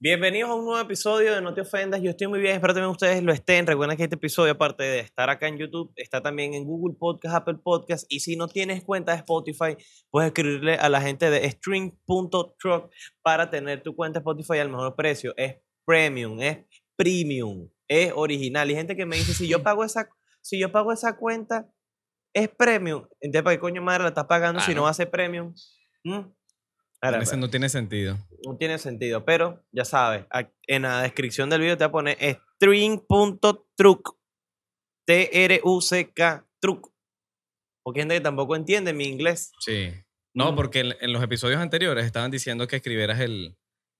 Bienvenidos a un nuevo episodio de No Te Ofendas. Yo estoy muy bien, espero también ustedes lo estén. Recuerden que este episodio, aparte de estar acá en YouTube, está también en Google Podcast, Apple Podcast. Y si no tienes cuenta de Spotify, puedes escribirle a la gente de string.truck para tener tu cuenta de Spotify al mejor precio. Es premium, es premium, es original. Y gente que me dice, si yo pago esa, si yo pago esa cuenta, es premium. Entonces, ¿para qué coño madre la estás pagando si no va a ser premium? ¿Mm? Ahora, Ese no tiene sentido. no tiene sentido, pero ya sabes, en la descripción del video te voy a poner string.truck. T-R-U-C-K, truck. Porque gente que tampoco entiende mi inglés. Sí. No, Mm. porque en, en los episodios anteriores estaban diciendo que escribieras el,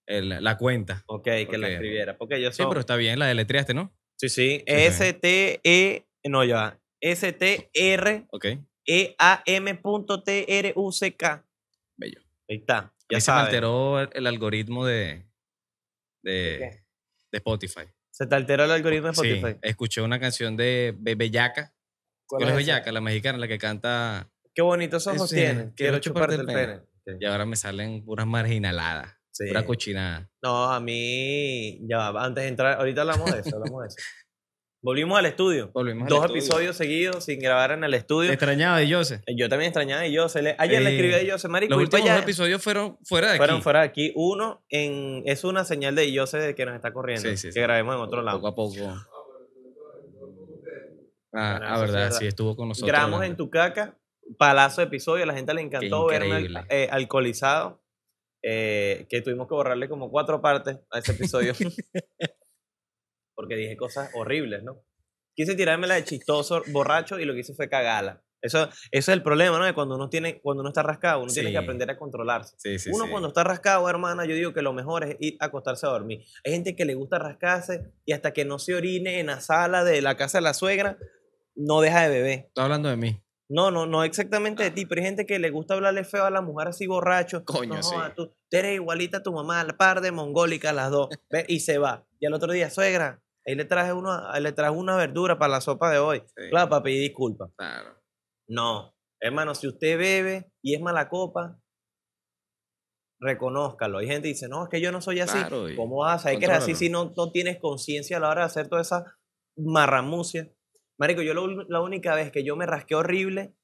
el- la cuenta. Ok, que la Ok. escribiera. Porque yo Sí, soy. pero está bien, la deletreaste, ¿no? Sí, sí. Sí, sí. S-T-E. No, ya. S-T-R-E-A-M.T-R-U-C-K. Bello. Ahí está. Ya se me alteró el, el algoritmo de, de, Spotify. Se te alteró el algoritmo de Sí, Spotify. escuché una canción de Be- Bellaca. ¿Cuál ¿Cuál es? Bellaca? La mexicana, la que canta. Qué bonitos ojos Sí, tienes. Quiero chuparte el pene. Ok. Y ahora me salen puras marginaladas. Sí. Pura cochinada. No, a mí, ya antes de entrar, ahorita hablamos de eso, hablamos de eso. Volvimos al estudio. Volvimos al Dos estudio. episodios seguidos sin grabar en el estudio. Extrañaba de Jose. Yo también extrañaba a Jose. Le- Ayer le escribí a Jose, marico, Los voy para últimos dos episodios fueron fuera de aquí. Fueron fuera de aquí. Uno en, es una señal de Jose de que nos está corriendo. Sí, sí, que sí. grabemos en otro lado. Poco a poco. Ah, Bueno, ah, eso sí es verdad, verdad. sí, estuvo con nosotros. Grabamos en tu caca. Palazo de episodio. A la gente le encantó Qué verme al- eh, alcoholizado. eh, que tuvimos que borrarle como cuatro partes a ese episodio. porque dije cosas horribles, ¿no? Quise tirármela de chistoso, borracho, y lo que hice fue cagarla. Eso, eso es el problema, ¿no? De cuando uno, tiene, cuando uno está rascado, uno tiene que aprender a controlarse. Sí, sí, uno cuando está rascado, hermana, yo digo que lo mejor es ir a acostarse a dormir. Hay gente que le gusta rascarse y hasta que no se orine en la sala de la casa de la suegra, no deja de beber. Estás hablando de mí. No, no, no exactamente de ti, pero hay gente que le gusta hablarle feo a la mujer así borracho. Coño, no, sí. joda, tú, tú eres igualita a tu mamá, la par de mongólica las dos. Y se va. Y al otro día, suegra, ahí le traje, uno, le traje una verdura para la sopa de hoy. Sí, Claro, para pedir disculpas. claro. No, hermano, si usted bebe y es mala copa, reconózcalo. Hay gente que dice, no, es que yo no soy así. Claro, ¿Cómo vas saber que eres así si no, no tienes conciencia a la hora de hacer toda esa marramucia? Marico, yo lo la única vez que yo me rasqué horrible,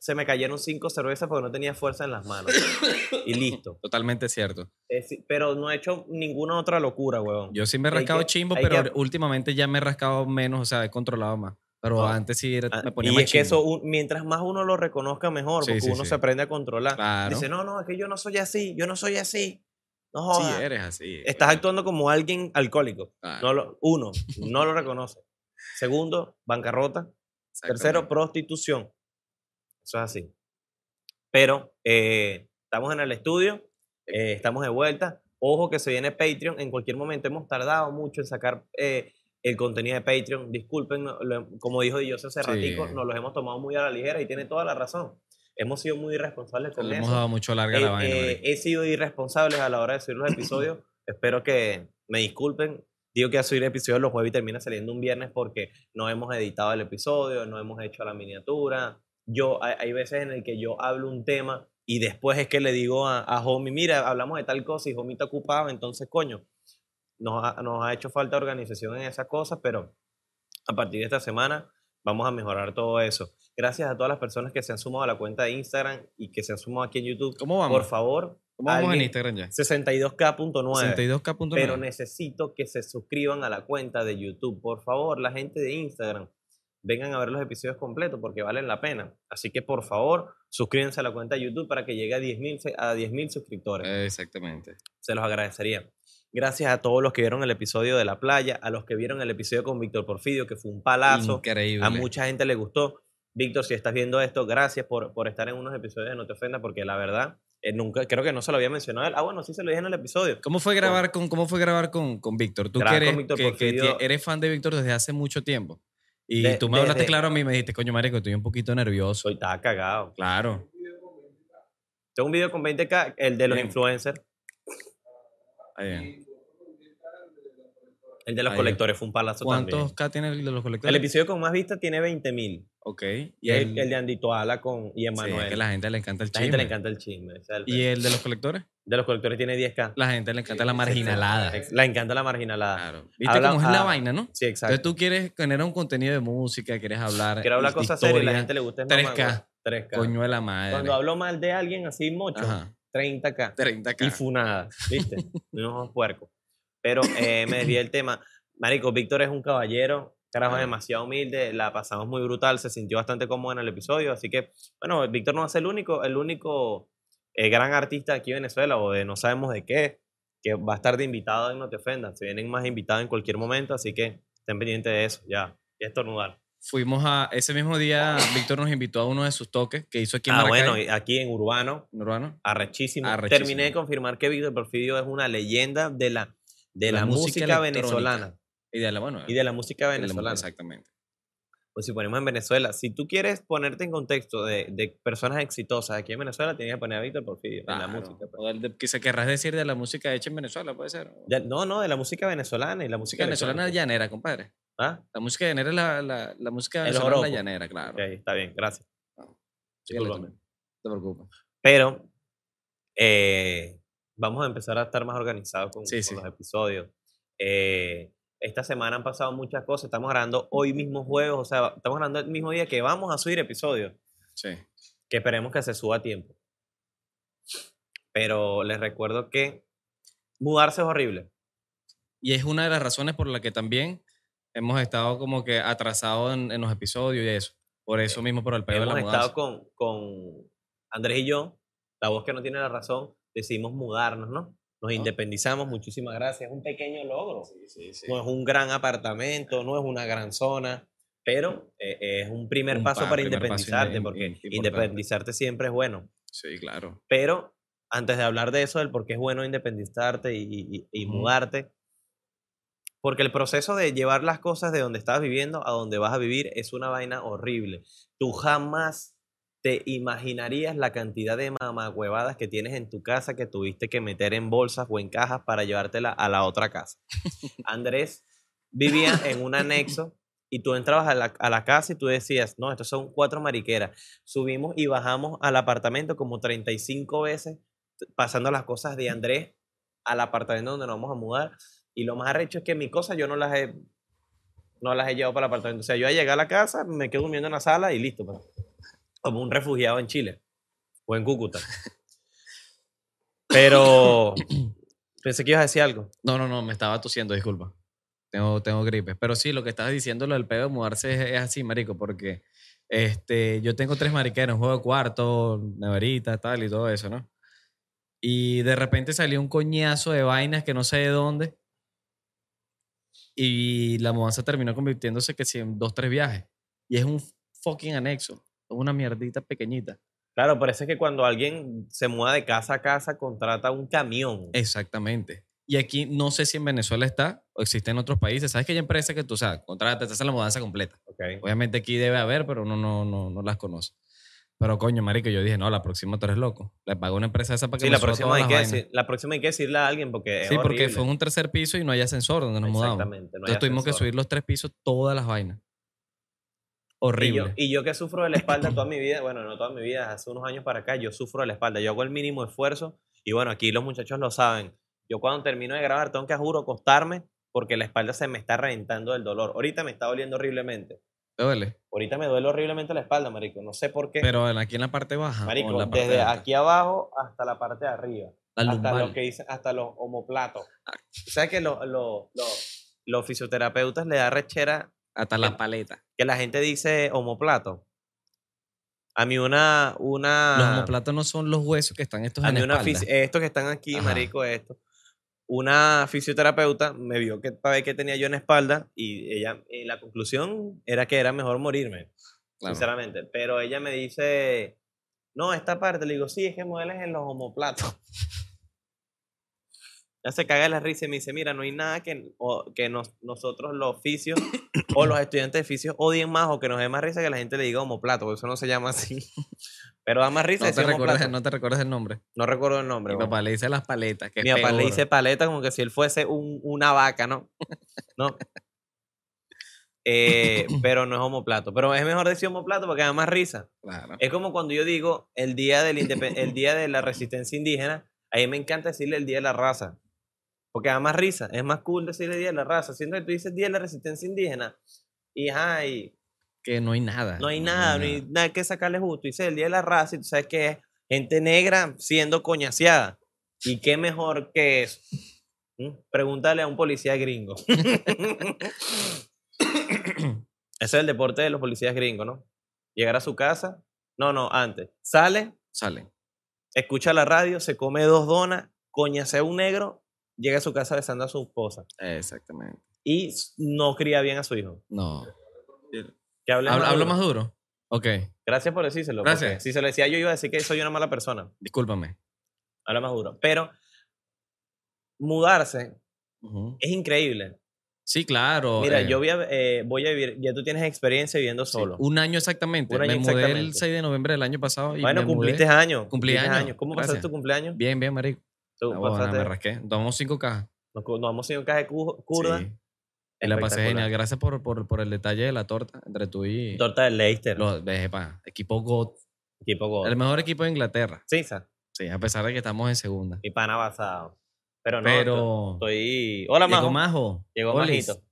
se me cayeron cinco cervezas porque no tenía fuerza en las manos. y listo. Totalmente cierto. Es pero no he hecho ninguna otra locura, huevón. Yo sí me he rascado que- chimbo, pero que- últimamente ya me he rascado menos, o sea, he controlado más. Pero No. antes sí era- Ah, me ponía y más es que eso, mientras más uno lo reconozca mejor, Sí, porque sí, uno sí. se aprende a controlar. Claro. Dice, no, no, es que yo no soy así, yo no soy así. No Sí, jodas. eres así. Estás actuando como alguien alcohólico. Claro, No lo, uno, no lo reconoce. Segundo, bancarrota. Tercero, prostitución. Eso es así. Pero eh, estamos en el estudio, eh, estamos de vuelta. Ojo que se viene Patreon. En cualquier momento hemos tardado mucho en sacar eh, el contenido de Patreon. Disculpen, lo- como dijo Dios hace Sí. ratico, nos los hemos tomado muy a la ligera y tiene toda la razón. Hemos sido muy irresponsables con Le hemos eso. dado mucho larga la vaina. eh, he sido irresponsable a la hora de subir los episodios. Espero que me disculpen. Digo que a subir episodios los jueves y termina saliendo un viernes porque no hemos editado el episodio, no hemos hecho la miniatura. Yo, hay, hay veces en el que yo hablo un tema y después es que le digo a, a Homie, mira, hablamos de tal cosa y Homie está ocupado, entonces, coño, nos ha, nos ha hecho falta organización en esas cosas, pero a partir de esta semana vamos a mejorar todo eso. Gracias a todas las personas que se han sumado a la cuenta de Instagram y que se han sumado aquí en YouTube. ¿Cómo vamos? Por favor, ¿Cómo vamos en Instagram ya? 62K.9. 62K.9. Pero necesito que se suscriban a la cuenta de YouTube. Por favor, la gente de Instagram, vengan a ver los episodios completos porque valen la pena. Así que, por favor, suscríbanse a la cuenta de YouTube para que llegue a 10.000 se- a 10.000 suscriptores. Exactamente. Se los agradecería. Gracias a todos los que vieron el episodio de la playa, a los que vieron el episodio con Víctor Porfidio, que fue un palazo. Increíble. A mucha gente le gustó. Víctor, si estás viendo esto, gracias por, por estar en unos episodios de No Te Ofenda, porque la verdad, eh, nunca, creo que no se lo había mencionado a él. Ah, bueno, sí se lo dije en el episodio. ¿Cómo fue grabar con, cómo fue grabar con, con Víctor? Tú que eres, que- eres fan de Víctor desde hace mucho tiempo. Y De- tú me hablaste claro a mí y me dijiste, coño, marico, estoy un poquito nervioso. Soy estaba cagado. Claro. Tengo un video con 20k, el de los Bien. influencers. Ahí bien. El de los Ahí. colectores fue un palazo ¿Cuántos también. K tiene el de los colectores? El episodio con más vistas tiene 20.000. Ok. Y el, el, el de con, y sí, Emanuel. es que la gente le encanta el La chisme. gente le encanta el chisme. el ¿Y el de los colectores? de los colectores tiene 10k. La gente le encanta la Sí, marginalada. Le encanta la marginalada. Claro. ¿Viste Habla- cómo es la ah, vaina, no? Sí, exacto. Entonces tú quieres generar un contenido de música, quieres hablar. Quiero hablar cosas serias y la gente le gusta. es 3K. mamagüey. 3K. Coño de la madre. Cuando hablo mal de alguien así mucho, Ajá. 30k. 30K. Y funada, ¿viste? Unos puercos. Pero eh, me desvié el tema. Marico, Víctor es un caballero, carajo, demasiado humilde, la pasamos muy brutal, se sintió bastante cómodo en el episodio, así que, bueno, Víctor no ser el único, el único eh, gran artista aquí en Venezuela, o de no sabemos de qué, que va a estar de invitado en No Te Ofendas. Se vienen más invitados en cualquier momento, así que estén pendientes de eso, ya, ya estornudar. Fuimos a. Ese mismo día, Víctor nos invitó a uno de sus toques que hizo aquí en Ah, Maracay. bueno, y aquí en Urbano, Urbano. arrechísimo. Arrechísimo. Terminé de confirmar que Víctor Porfirio es una leyenda de la, de La la, música música, venezolana. Y de la, bueno, Y de la música venezolana. Exactamente. Pues si ponemos en Venezuela, si tú quieres ponerte en contexto de, de personas exitosas aquí en Venezuela, tienes que poner a Víctor Porfirio en la Claro. música. pues. O de- que se querrás decir de la música hecha en Venezuela, puede ser. Ya- no, no, de la música venezolana y la música venezolana electrónica. llanera, compadre. ¿Ah? La música llanera es la, la, la música venezolana llanera, claro. Ok, está bien, gracias. Tú, Discúlpame. No te preocupes. Pero eh, vamos a empezar a estar más organizados con, Sí, con sí. los episodios. Eh, esta semana han pasado muchas cosas. Estamos grabando hoy mismo juegos, o sea, estamos grabando el mismo día que vamos a subir episodios. Sí. que esperemos que se suba a tiempo. Pero les recuerdo que mudarse es horrible. Y es una de las razones por la que también hemos estado como que atrasados en, en los episodios y eso. Por eso mismo, por el pedo de Hemos la estado mudanza. con, con Andrés y yo, la voz que no tiene la razón, decidimos mudarnos, ¿no? Nos Ah. independizamos, muchísimas gracias. Es un pequeño logro. Sí, sí, sí. No es un gran apartamento, no es una gran zona, pero eh, es un primer Un paso pa- para primer independizarte, in- porque importante. independizarte siempre es bueno. Sí, claro. Pero antes de hablar de eso, del por qué es bueno independizarte y, y- y Ujú. mudarte, porque el proceso de llevar las cosas de donde estás viviendo a donde vas a vivir es una vaina horrible. Tú jamás te imaginarías la cantidad de mamagüevadas que tienes en tu casa que tuviste que meter en bolsas o en cajas para llevártela a la otra casa. Andrés vivía en un anexo y tú entrabas a la, a la casa y tú decías, no, estos son cuatro mariqueras. Subimos y bajamos al apartamento como 35 veces, pasando las cosas de Andrés al apartamento donde nos vamos a mudar. Y lo más arrecho es que mis cosas yo no las he, no las he llevado para el apartamento. O sea, yo llegar a la casa, me quedo durmiendo en la sala y listo. pues. Como un refugiado en Chile o en Cúcuta. Pero pensé que ibas a decir algo. No, no, no, me estaba tosiendo, disculpa. Tengo, tengo gripe. Pero sí, lo que estabas diciendo, lo del pedo de mudarse es, es así, marico, porque este, yo tengo tres mariqueras, un juego de cuarto, neverita, tal y todo eso, ¿no? Y de repente salió un coñazo de vainas que no sé de dónde. Y la mudanza terminó convirtiéndose que en dos, tres viajes. Y es un fucking anexo. Una mierdita pequeñita. Claro, parece que cuando alguien se muda de casa a casa, contrata un camión. Exactamente. Y aquí no sé si en Venezuela está o existe en otros países. ¿Sabes que hay empresas que tú sabes, contratas, te hacen la mudanza completa? Ok. Obviamente aquí debe haber, pero uno no, no, no las conoce. Pero coño, marico, yo dije, no, la próxima tú eres loco. Le pago una empresa esa para que Sí, me la próxima, todas hay las que decir, la próxima hay que decirle a alguien porque es Sí, porque fue un tercer piso y no hay ascensor donde nos mudamos. Exactamente. no hay Entonces tuvimos que subir los tres pisos todas las vainas. Y Horrible. yo, y yo que sufro de la espalda toda mi vida, bueno, no toda mi vida, hace unos años para acá, yo sufro de la espalda. Yo hago el mínimo esfuerzo y bueno, aquí los muchachos lo saben. Yo cuando termino de grabar tengo que, juro, acostarme porque la espalda se me está reventando del dolor. Ahorita me está doliendo horriblemente. ¿Te duele? Ahorita me duele horriblemente la espalda, marico. No sé por qué. Pero aquí en la parte baja. en marico, la parte desde alta. aquí abajo hasta la parte de arriba. La hasta lo que dicen, hasta los homoplatos. Ah. ¿Sabes que lo- lo- lo- los fisioterapeutas le da rechera Hasta la paleta. Que la gente dice homoplato? A mí una... una Los homoplatos no son los huesos que están estos a en mí la una espalda. estos que están aquí, Ajá. marico, esto. Una fisioterapeuta me vio que para ver qué tenía yo en la espalda y ella, y la conclusión era que era mejor morirme, Claro. sinceramente. Pero ella me dice, no, esta parte, le digo, sí, es que mueles en los homoplatos. Ya se caga la risa y me dice, mira, no hay nada que, o- que nos- nosotros los oficios o los estudiantes de oficios odien más o que nos dé más risa que la gente le diga homoplato, porque eso no se llama así. Pero da más risa No te, recuerdas, homoplato. no te recuerdas el nombre. No recuerdo el nombre. Mi papá le dice las paletas. Que Mi papá le dice paleta como que si él fuese un- una vaca, ¿no? No. Eh, pero no es homoplato. Pero es mejor decir homoplato porque da más risa. Claro. Es como cuando yo digo el día, del el día de la resistencia indígena, a mí me encanta decirle el día de la raza. Porque da más risa. Es más cool decirle día de la raza. Siendo que tú dices día de la resistencia indígena y, ajá, y Que no hay nada. no hay nada, no hay nada que sacarle justo. Dice el día de la raza y tú sabes que es gente negra siendo coñaseada. ¿Y qué mejor que eso? ¿Mm? Pregúntale a un policía gringo. Ese es el deporte de los policías gringos, ¿no? Llegar a su casa. No, no, antes. Sale, Sale. escucha la radio, se come dos donas, coñasea a un negro, llega a su casa besando a su esposa. Exactamente. Y no cría bien a su hijo. No. Que hable ¿Hablo, más hablo duro. más duro? Ok. Gracias por decírselo. Gracias. Si se lo decía yo, iba a decir que soy una mala persona. Discúlpame. Habla más duro. Pero mudarse es increíble. Sí, claro. Mira, eh, yo voy a, eh, voy a vivir, ya tú tienes experiencia viviendo sí, solo. un año exactamente. Un año me mudé el exactamente. 6 de noviembre del año pasado. Y bueno, me mudé- cumpliste años. Cumplí años, ¿Cómo pasaste gracias. tu cumpleaños? Bien, bien, marico. Tú Ah, bueno, me rasqué. Tomamos cinco cajas. nos, nos un caje cu- curda. Sí. Y la pasé genial. Gracias por, por, por el detalle de la torta entre tú y Torta del Leicester. los de equipo GOT. Equipo Gold. El mejor equipo de Inglaterra. Sisa. Sí, a pesar de que estamos en segunda. Mi pana basado. Pero no, Pero estoy... Hola, llegó Majo. Majo. Llegó. Majito.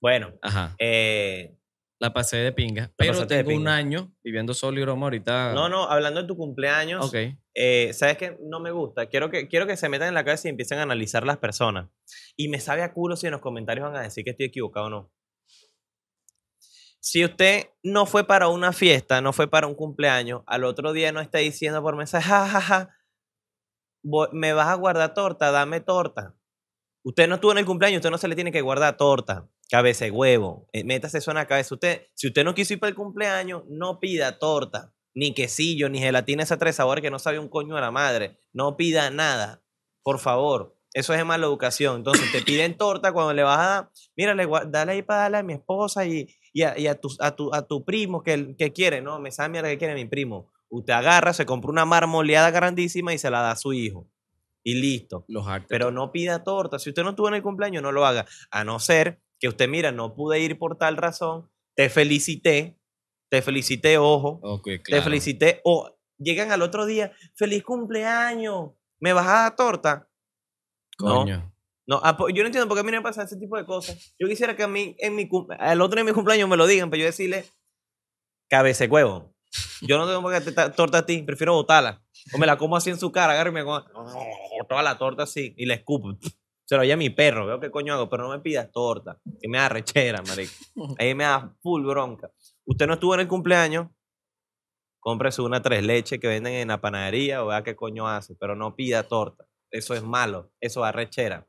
Bueno, Ajá. eh, La pasé de pinga. Pero tengo un año viviendo solo y broma ahorita. no, no, hablando de tu cumpleaños, Ok. eh, ¿sabes qué? No me gusta. Quiero que, quiero que se metan en la cabeza y empiecen a analizar las personas. Y me sabe a culo si en los comentarios van a decir que estoy equivocado o no. Si usted no fue para una fiesta, no fue para un cumpleaños, al otro día no está diciendo por mensaje, ja, ja, ja, me vas a guardar torta, dame torta. Usted no estuvo en el cumpleaños, usted no se le tiene que guardar torta, cabeza de huevo, eh, métase eso en la cabeza. Usted, si usted no quiso ir para el cumpleaños, no pida torta, ni quesillo, ni gelatina esa tres sabores que no sabe un coño a la madre. No pida nada, por favor. Eso es de mala educación. Entonces te piden torta cuando le vas a dar, mira, le gua- dale ahí para darle a mi esposa y, y, a, y a tu, a, tu, a tu primo que, que quiere, no, me sabe mierda que quiere mi primo. Usted agarra, se compra una marmoleada grandísima y se la da a su hijo. Y listo. Los. Pero no pida torta. Si usted no estuvo en el cumpleaños, no lo haga. A no ser que usted, mira, no pude ir por tal razón, te felicité, te felicité, ojo, te felicité, o llegan al otro día, feliz cumpleaños, ¿me vas a dar torta? No. Coño. No, ah, po- yo no entiendo por qué a mí me pasan ese tipo de cosas. Yo quisiera que a mí, en mi, al otro día de mi cumpleaños me lo digan, pero yo decirle, cabece huevo. Yo no tengo por qué ta- torta a ti, prefiero botarla. O me la como así en su cara, agarro y me como toda la torta así y la escupo. Se lo oye a mi perro, veo qué coño hago, pero no me pidas torta, que me da rechera, marico. Ahí me da full bronca. Usted no estuvo en el cumpleaños, cómprese una tres leches que venden en la panadería o vea qué coño hace, pero no pida torta. Eso es malo, eso da rechera.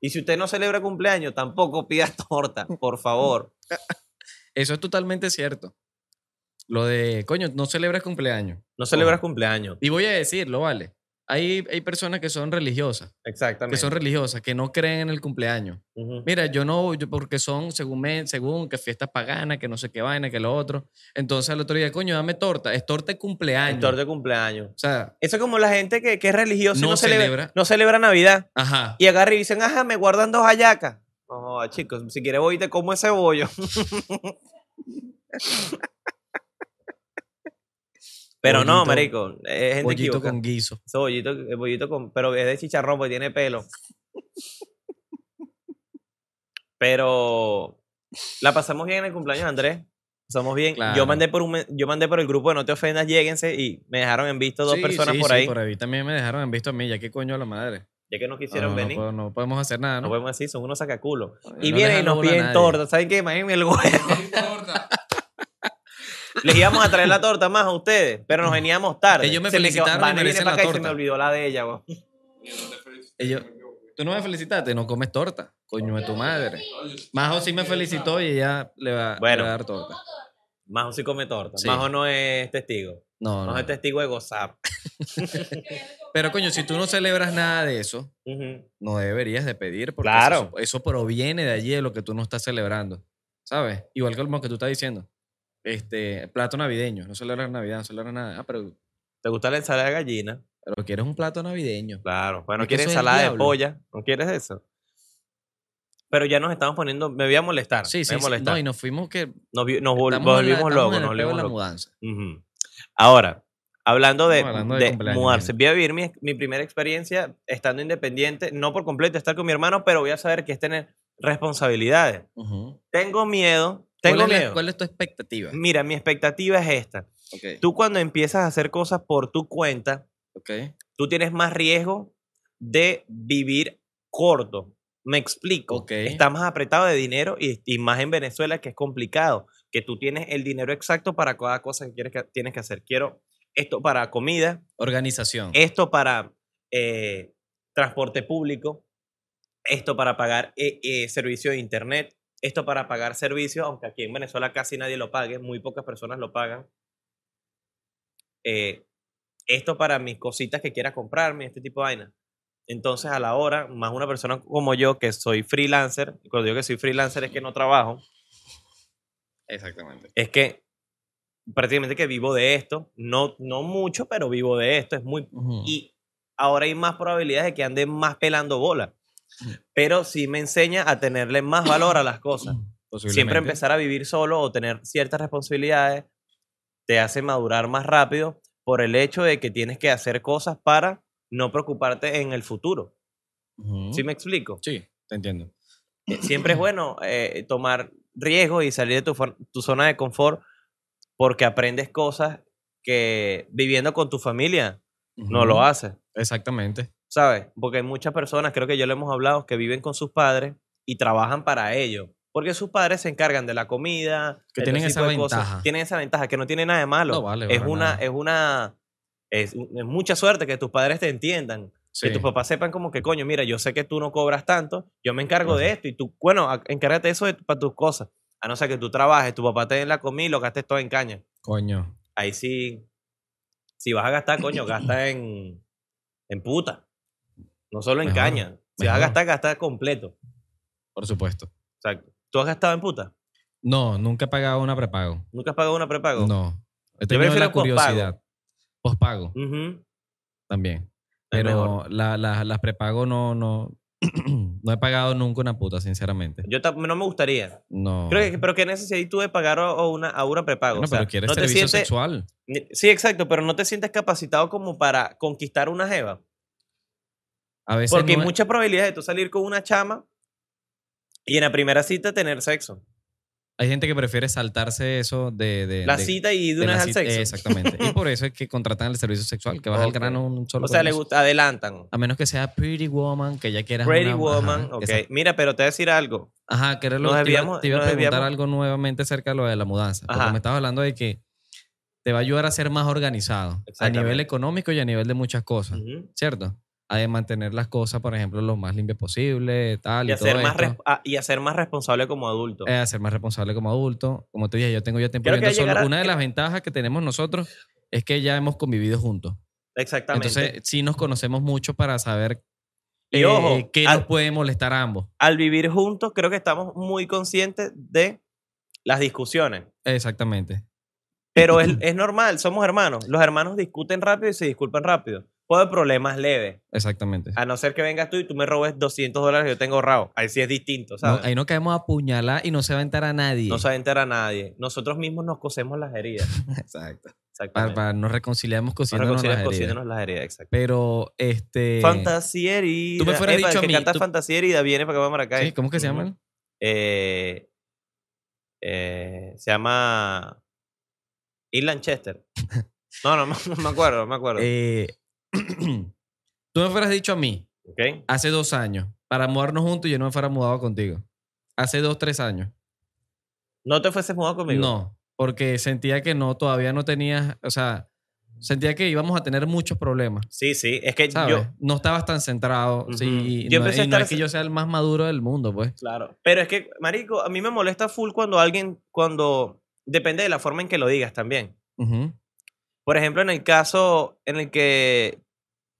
Y si usted no celebra cumpleaños, tampoco pida torta, por favor. Eso es totalmente cierto. Lo de, coño, no celebras cumpleaños. No celebras cumpleaños. Y voy a decirlo, vale. Hay, hay personas que son religiosas, que Exactamente. son religiosas, que no creen en el cumpleaños. Mira, yo no, yo porque son según me, según que fiestas paganas, que no sé qué vaina, que lo otro. Entonces al otro día, coño, dame torta. Es torta de cumpleaños. El torta de cumpleaños. O sea, Eso es como la gente que, que es religiosa y No no, celebra, celebra. no celebra Navidad. ajá. Y agarra y dicen, ajá, me guardan dos hallacas. No, chicos, si quieres voy y te como ese bollo. Pero no, Bollito- marico, es gente Pollito equivocada. con guiso. Ese bollito, el bollito con, pero es de chicharrón porque tiene pelo. Pero la pasamos bien en el cumpleaños, Andrés. Pasamos bien. Yo mandé por un, yo mandé por el grupo de No te ofendas, lléguense y me dejaron en visto dos Sí, personas sí, por sí, ahí. por ahí también me dejaron en visto a mí, ya que coño a la madre. Ya que no No, quisieron no, venir. puedo- no podemos hacer nada, No ¿no? podemos decir, son unos sacaculos. Y No vienen y nos piden torta. ¿Saben qué? Imagínense el huevo. Les íbamos a traer la torta más a ustedes, pero nos veníamos tarde. Ellos me Se quedó- felicitaron merecen la acá y se me olvidó la de ella, güey. Ellos- Tú no me felicitaste, no comes torta. Coño de tu madre. Majo sí me felicitó y ella le va, Bueno. le va a dar torta. Majo sí come torta. Sí. Majo no es testigo. No, Majo no. es testigo de gozar. Pero coño, si tú no celebras nada de eso, no deberías de pedir porque Claro. eso, eso proviene de allí de lo que tú no estás celebrando, ¿sabes? Igual que lo que tú estás diciendo. Este, plato navideño, no celebras Navidad, no celebras nada. Ah, pero, ¿Te gusta la ensalada de gallina? pero quieres un plato navideño. Claro. Bueno, que ¿quieres ensalada de polla? ¿No quieres eso? Pero ya nos estamos poniendo... Me voy a molestar. Sí, sí, molestar. No, y nos fuimos que Nos, vi- volvimos locos. Nos volvimos la mudanza. Ahora, hablando de, hablando de de cumpleaños, mudarse, voy a vivir mi, mi primera experiencia estando independiente, no por completo estar con mi hermano, pero voy a saber que es tener responsabilidades. Tengo miedo, tengo ¿Cuál es, la- miedo. ¿Cuál es tu expectativa? Mira, mi expectativa es esta. Tú cuando empiezas a hacer cosas por tu cuenta, tú tienes más riesgo de vivir corto. Me explico. Está más apretado de dinero y, y más en Venezuela que es complicado, que tú tienes el dinero exacto para cada cosa que, quieres que tienes que hacer. Quiero esto para comida, Organización. esto para eh, transporte público, esto para pagar eh, eh, servicio de internet, esto para pagar servicios, aunque aquí en Venezuela casi nadie lo pague, muy pocas personas lo pagan. Eh, esto para mis cositas que quiera comprarme, este tipo de vaina. Entonces, a la hora, más una persona como yo, que soy freelancer, cuando digo que soy freelancer es que no trabajo, Exactamente. es que prácticamente que vivo de esto, no, no mucho, pero vivo de esto, es muy Ujú. y ahora hay más probabilidades de que ande más pelando bola. Pero sí me enseña a tenerle más valor a las cosas. Siempre empezar a vivir solo o tener ciertas responsabilidades te hace madurar más rápido por el hecho de que tienes que hacer cosas para no preocuparte en el futuro. ¿Sí me explico? Sí, te entiendo. Eh, Siempre es bueno eh, tomar riesgos y salir de tu, zona de confort porque aprendes cosas que viviendo con tu familia no lo haces. Exactamente. ¿Sabes? Porque hay muchas personas, creo que ya lo hemos hablado, que viven con sus padres y trabajan para ellos. Porque sus padres se encargan de la comida, Que de tienen esa de cosas. ventaja. Tienen esa ventaja, que no tiene nada de malo. No vale es, una, nada. es una, es mucha suerte que tus padres te entiendan. Sí. Que tus papás sepan como que, coño, mira, yo sé que tú no cobras tanto, yo me encargo de esto y tú, bueno, encárgate eso de- para tus cosas. A no ser que tú trabajes, tu papá te dé la comida y lo gastes todo en caña. Coño. Ahí sí, si vas a gastar, coño, gasta en, en puta. No solo en Mejor, caña. Si vas a gastar, gasta completo. Por supuesto. Exacto. ¿Tú has gastado en puta? No, nunca he pagado una prepago. ¿Nunca has pagado una prepago? No. He prefiero la curiosidad. Pospago también. Pero la- la- las prepago no, no, no he pagado nunca una puta, sinceramente. Yo no me gustaría. No. Creo que, pero ¿qué necesidad tú de pagar o- una, a una prepago? Bueno, O sea, pero quieres no te servicio sientes- sexual. Sí, exacto, pero no te sientes capacitado como para conquistar una jeva. A veces Porque no hay es- muchas probabilidades de tú salir con una chama y en la primera cita tener sexo. hay gente que prefiere saltarse eso de... de- La de- cita y de una vez al sexo. Exactamente. y por eso es que contratan el servicio sexual, que vas al Ok. grano un solo O sea, le gusta, adelantan. A menos que sea Pretty Woman, que ya quieras Pretty una- Woman, ajá, ok. esa- Mira, pero te voy a decir algo. Ajá, que lo te iba- te iba, a preguntar algo nuevamente acerca de lo de la mudanza. Porque me estabas hablando de que te va a ayudar a ser más organizado a nivel económico y a nivel de muchas cosas. ¿cierto? A de mantener las cosas, por ejemplo, lo más limpio posible, tal, y, y, hacer todo más esto. res- ah, y hacer más responsable como adulto. Eh, a ser más responsable como adulto. Como te dije, yo tengo ya tiempo a solo. a- Una de las ventajas que tenemos nosotros es que ya hemos convivido juntos. Exactamente. Entonces, sí nos conocemos mucho para saber Y eh, ojo, qué al- nos puede molestar a ambos. Al vivir juntos, creo que estamos muy conscientes de las discusiones. Exactamente. Pero es, es normal, somos hermanos. Los hermanos discuten rápido y se disculpan rápido. Haber problemas leves. Exactamente. A no ser que vengas tú y tú me robes 200 dólares que yo tengo ahorrado. Ahí sí es distinto, No, ¿sabes? ahí no caemos a puñalar y no se va a enterar a nadie. No se va a enterar a nadie. Nosotros mismos nos cosemos las heridas. Exacto. Para, para nos reconciliamos Nos cosiéndonos reconciliamos las heridas. cosiéndonos las heridas, exacto. Pero, este... Fantasía herida. tú me fueras Epa, dicho el a que mí, canta tú- Fantasía herida viene para acá, para acá. Sí, ¿Cómo que se llaman? Eh, eh, se llama Ian Chester. No, no, no me acuerdo, no me acuerdo. Eh, tú me fueras dicho a mí, hace dos años, para mudarnos juntos y yo no me fuera mudado contigo. Hace dos, tres años. ¿No te fueses mudado conmigo? No, porque sentía que no, todavía no tenías, o sea, sentía que íbamos a tener muchos problemas. Sí, sí. Es que ¿Sabes? yo. no estabas tan centrado. Sí, y Yo no, empecé a y no estar es que yo sea el más maduro del mundo, pues. Claro. Pero es que, Marico, a mí me molesta full cuando alguien. Cuando. Depende de la forma en que lo digas también. Ujú. Por ejemplo, en el caso en el que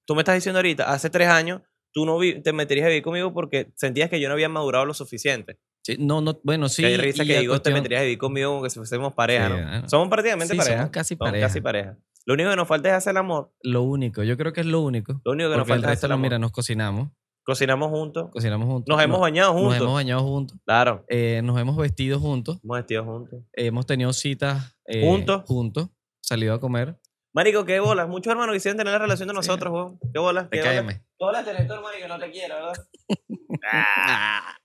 tú me estás diciendo ahorita, hace tres años, tú no te meterías a vivir conmigo porque sentías que yo no había madurado lo suficiente. Sí, no, no, bueno, sí. que hay risa que digo, te cuestión- meterías a vivir conmigo como que si fuésemos pareja, Sí, ¿no? bueno. Somos prácticamente Sí, pareja. somos casi Somos pareja. casi pareja. Lo único que nos falta es hacer el amor. Lo único, yo creo que es lo único. Lo único que nos el falta es hacer el amor. mira, nos cocinamos. Cocinamos juntos. Cocinamos juntos. Nos hemos bañado Nos juntos. hemos bañado juntos. Claro. eh, nos hemos vestido juntos. Hemos vestido juntos. Hemos tenido citas eh, ¿Juntos? Juntos. Salido a comer. Marico, qué bolas. Muchos hermanos quisieran tener la relación de nosotros, weón. Qué bolas. Te Qué bolas. Qué bolas tener tu hermano y que no te quiera, ¿verdad? ah,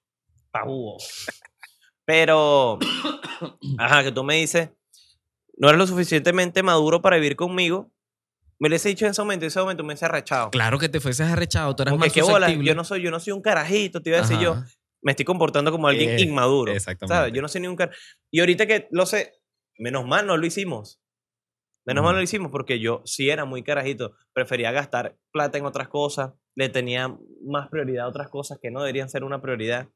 pajugo. Pero, ajá, que tú me dices, no eres lo suficientemente maduro para vivir conmigo. Me lo hubiese dicho en ese momento, en ese momento me hubiese arrechado. Claro que te fueses arrechado, tú eras Porque más qué bolas, yo no soy, yo no soy un carajito, te iba a decir yo. Me estoy comportando como alguien Eh, inmaduro. Exactamente. ¿Sabes? Yo no soy ni un car... Y ahorita que lo sé, menos mal no lo hicimos. Menos mal lo hicimos porque yo sí era muy carajito. Prefería gastar plata en otras cosas. Le tenía más prioridad a otras cosas que no deberían ser una prioridad.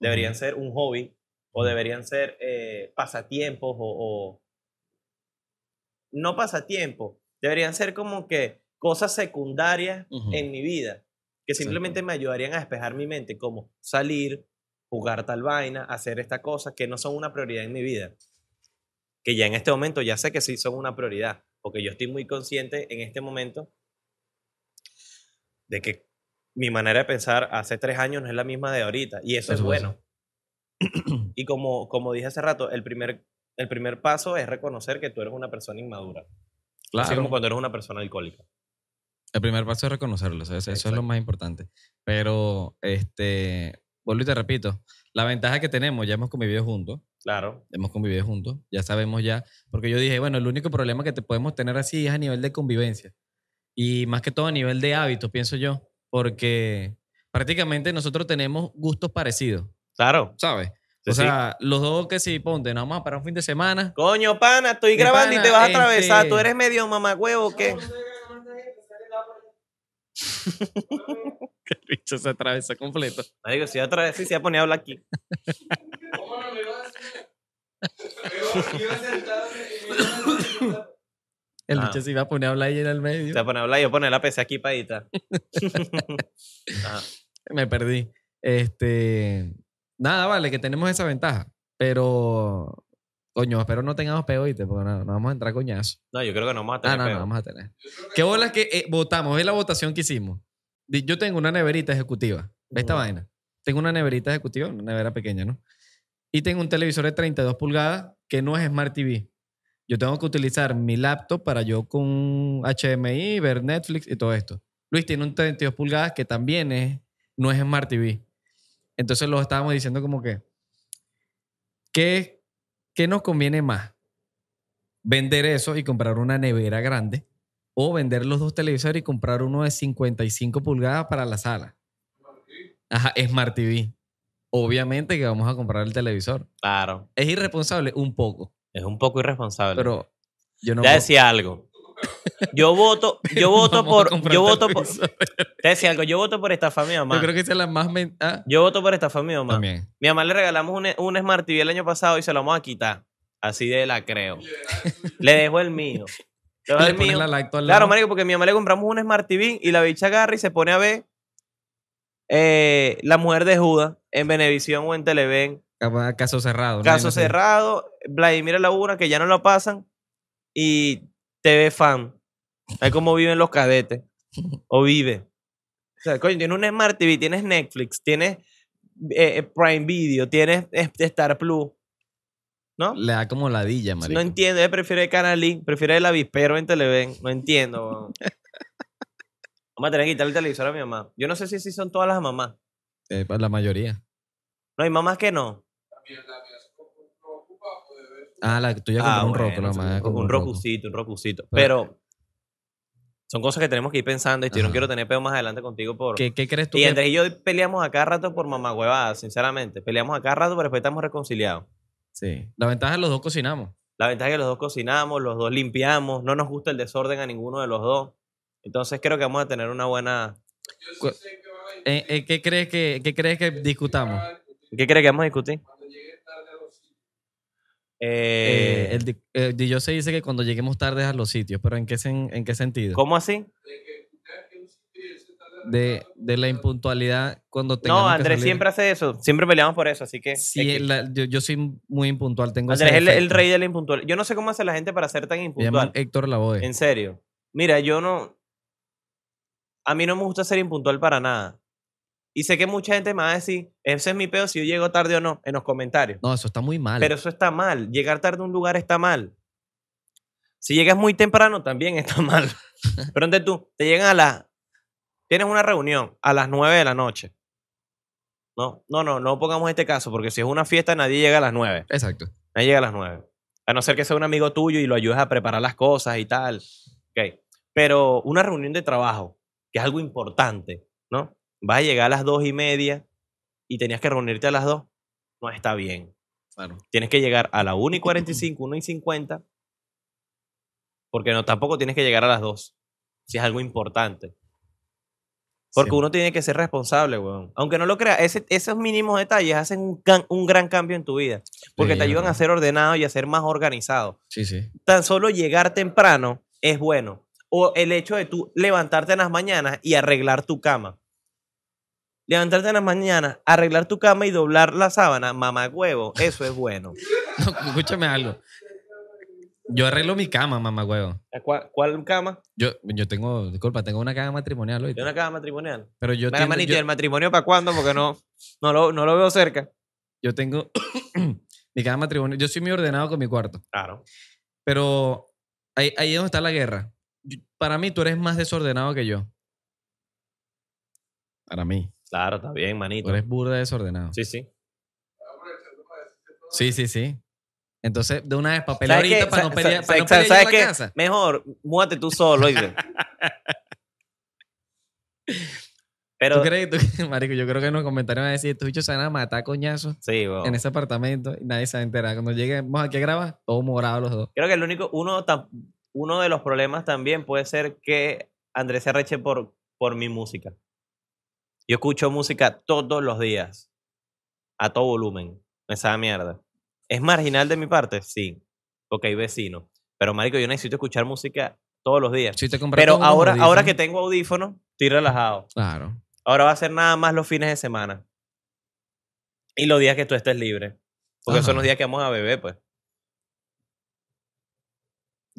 Deberían ser un hobby o deberían ser eh, pasatiempos o, o- No pasatiempos. Deberían ser como que cosas secundarias en mi vida que simplemente me ayudarían a despejar mi mente, como salir, jugar tal vaina, hacer esta cosa que no son una prioridad en mi vida. Que ya en este momento ya sé que sí son una prioridad, porque yo estoy muy consciente en este momento de que mi manera de pensar hace tres años no es la misma de ahorita, y eso es bueno. Y como, como dije hace rato, el primer, el primer paso es reconocer que tú eres una persona inmadura. Así Claro. como cuando eres una persona alcohólica. El primer paso es reconocerlo, ¿sabes? eso es lo más importante. Pero, este, vuelvo y te repito, la ventaja que tenemos, ya hemos convivido juntos, Claro. hemos convivido juntos, ya sabemos ya, porque yo dije, bueno, el único problema que te podemos tener así es a nivel de convivencia. Y más que todo a nivel de hábitos, pienso yo, porque prácticamente nosotros tenemos gustos parecidos, Claro. ¿sabes? Sí, o sí. sea, los dos que si ponte, nos vamos a parar un fin de semana. Coño, pana, estoy grabando y te vas a atravesar. ¿Tú este- eres medio mamagüevo qué? El bicho se atravesó completo. Marico, si sí se va a poner a hablar aquí. El Ah. bicho se iba a poner a hablar ahí en el medio. Se va a poner a hablar y yo poner la PC aquí para editar. Ajá. Me perdí. Este. Nada, vale, que tenemos esa ventaja. Pero. Coño, espero no tengamos peo, ¿viste? Porque no, no vamos a entrar coñazo. No, yo creo que no vamos a Ah, tener no, peo. no, vamos a tener. ¿Qué bolas que eh, votamos? Es la votación que hicimos. Yo tengo una neverita ejecutiva. ¿Ves esta Ujú. vaina? Tengo una neverita ejecutiva, una nevera pequeña, ¿no? Y tengo un televisor de 32 pulgadas que no es Smart TV. Yo tengo que utilizar mi laptop para yo con HDMI, ver Netflix y todo esto. Luis tiene un 32 pulgadas que también es, no es Smart TV. Entonces lo estábamos diciendo como que, ¿qué, qué nos conviene más? ¿Vender eso y comprar una nevera grande? ¿O vender los dos televisores y comprar uno de 55 pulgadas para la sala? Ajá, Smart TV. Obviamente que vamos a comprar el televisor. Claro. Es irresponsable un poco, Es un poco irresponsable. pero yo no ya puedo- decía algo. Yo voto, yo voto por, yo voto por, te decía algo, yo voto por estafar a mi mamá. Yo creo que esa es la más... men- ah, Yo voto por estafar a mi mamá. también. Mi mamá le regalamos un, un Smart TV el año pasado y se lo vamos a quitar. Así de la creo. le dejo el mío. Le dejo el mío. la Claro, marico, porque a mi mamá le compramos un Smart TV y la bicha agarra y se pone a ver eh, La Mujer de Judas en Venevisión o en Televen. Caso cerrado. ¿no? Caso cerrado, Vladimir Laguna, que ya no lo pasan, y TV Fan. Ahí como viven los cadetes. O vive. O sea, coño, tienes un Smart TV, tienes Netflix, tienes eh, eh, Prime Video, tienes Star Plus. ¿No? Le da como ladilla, marico. No entiendo, ella prefiere Canal Link, prefiere el avispero en Televen. No entiendo. Vamos a tener que quitarle el televisor a mi mamá. Yo no sé si así son todas las mamás. Eh, pues la mayoría. No, hay mamás que no. Ah, la tuya Ah, un bueno, roco, la un, un un rocucito, un rocucito. Pero- Pero son cosas que tenemos que ir pensando y yo no quiero tener peo más adelante contigo por... ¿Qué, qué crees tú Y que- Andrés y yo peleamos a cada rato por mamá huevada, sinceramente. Peleamos a cada rato, pero después estamos reconciliados. Sí. La ventaja es que los dos cocinamos. La ventaja es que los dos cocinamos, los dos limpiamos, no nos gusta el desorden a ninguno de los dos. Entonces creo que vamos a tener una buena... Cu- Eh, eh, ¿qué, crees que, ¿Qué crees que discutamos? ¿Qué crees que vamos a discutir? Eh, Eh, el, di- el DJ se dice que cuando lleguemos tarde a los sitios, pero ¿en qué, sen- en qué sentido? ¿Cómo así? De, de la impuntualidad cuando tengamos No, Andrés siempre hace eso. Siempre peleamos por eso, así que... Sí, es que- la- yo, yo soy muy impuntual, tengo Andrés es el, el rey de la impuntualidad. Yo no sé cómo hace la gente para ser tan impuntual. Héctor Lavoe. En serio. Mira, yo no... A mí no me gusta ser impuntual para nada. Y sé que mucha gente me va a decir, ese es mi pedo si yo llego tarde o no, en los comentarios. No, eso está muy mal. Pero eso está mal. Llegar tarde a un lugar está mal. Si llegas muy temprano, también está mal. Pero entonces tú, te llegan a las... Tienes una reunión a las 9 de la noche. No, no, no, no pongamos este caso, porque si es una fiesta, nadie llega a las 9. Exacto. Nadie llega a las 9. A no ser que sea un amigo tuyo y lo ayudes a preparar las cosas y tal. Ok. Pero una reunión de trabajo, que es algo importante, ¿no? Vas a llegar a las 2 y media y tenías que reunirte a las 2. No está bien. Claro. Tienes que llegar a la 1 y 45, 1 y 50. Porque no, tampoco tienes que llegar a las 2. Si es algo importante. Porque Sí. uno tiene que ser responsable, weón. Aunque no lo crea, ese- esos mínimos detalles hacen un, can- un gran cambio en tu vida. Porque Sí, te ayudan a ser ordenado y a ser más organizado. Sí, sí. Tan solo llegar temprano es bueno. O el hecho de tú levantarte en las mañanas y arreglar tu cama. Levantarte en las mañanas, arreglar tu cama y doblar la sábana, mamá huevo, eso es bueno. No, escúchame algo. Yo arreglo mi cama, mamá huevo. ¿Cuál, cuál cama? Yo, yo tengo, disculpa, tengo una cama matrimonial hoy. De una cama matrimonial. Pero yo Mira, tengo, manito, ¿y yo, el matrimonio para cuándo? Porque no, no, lo, no lo veo cerca. yo tengo mi cama matrimonial. Yo soy muy ordenado con mi cuarto. Claro. Pero ahí, ahí es donde está la guerra. Para mí, tú eres más desordenado que yo. Para mí. Claro, está bien, Tú manito. eres burda desordenado. Sí, sí. Sí, sí, sí. Entonces, de una vez, para pelear ¿Sabes qué? ahorita, para no pelear, para no yo ¿sabes en la qué? casa. Mejor, múdate tú solo, ¿oíste? Pero, ¿Tú crees? tú- marico, yo creo que en los comentarios van a decir, estos bichos se van a matar coñazos sí, weón. en ese apartamento y nadie se va a enterar. Cuando lleguemos aquí a grabar, todos morados los dos. Creo que el único, uno, tam- uno de los problemas también puede ser que Andrés se arreche por, por mi música. Yo escucho música todos los días, a todo volumen, esa mierda. ¿Es marginal de mi parte? Sí, porque hay vecinos. Pero, marico, yo necesito escuchar música todos los días. Te Pero ahora, ahora que tengo audífonos, estoy relajado. Claro. Ahora va a ser nada más los fines de semana. Y los días que tú estés libre. Porque son los días que vamos a beber, pues.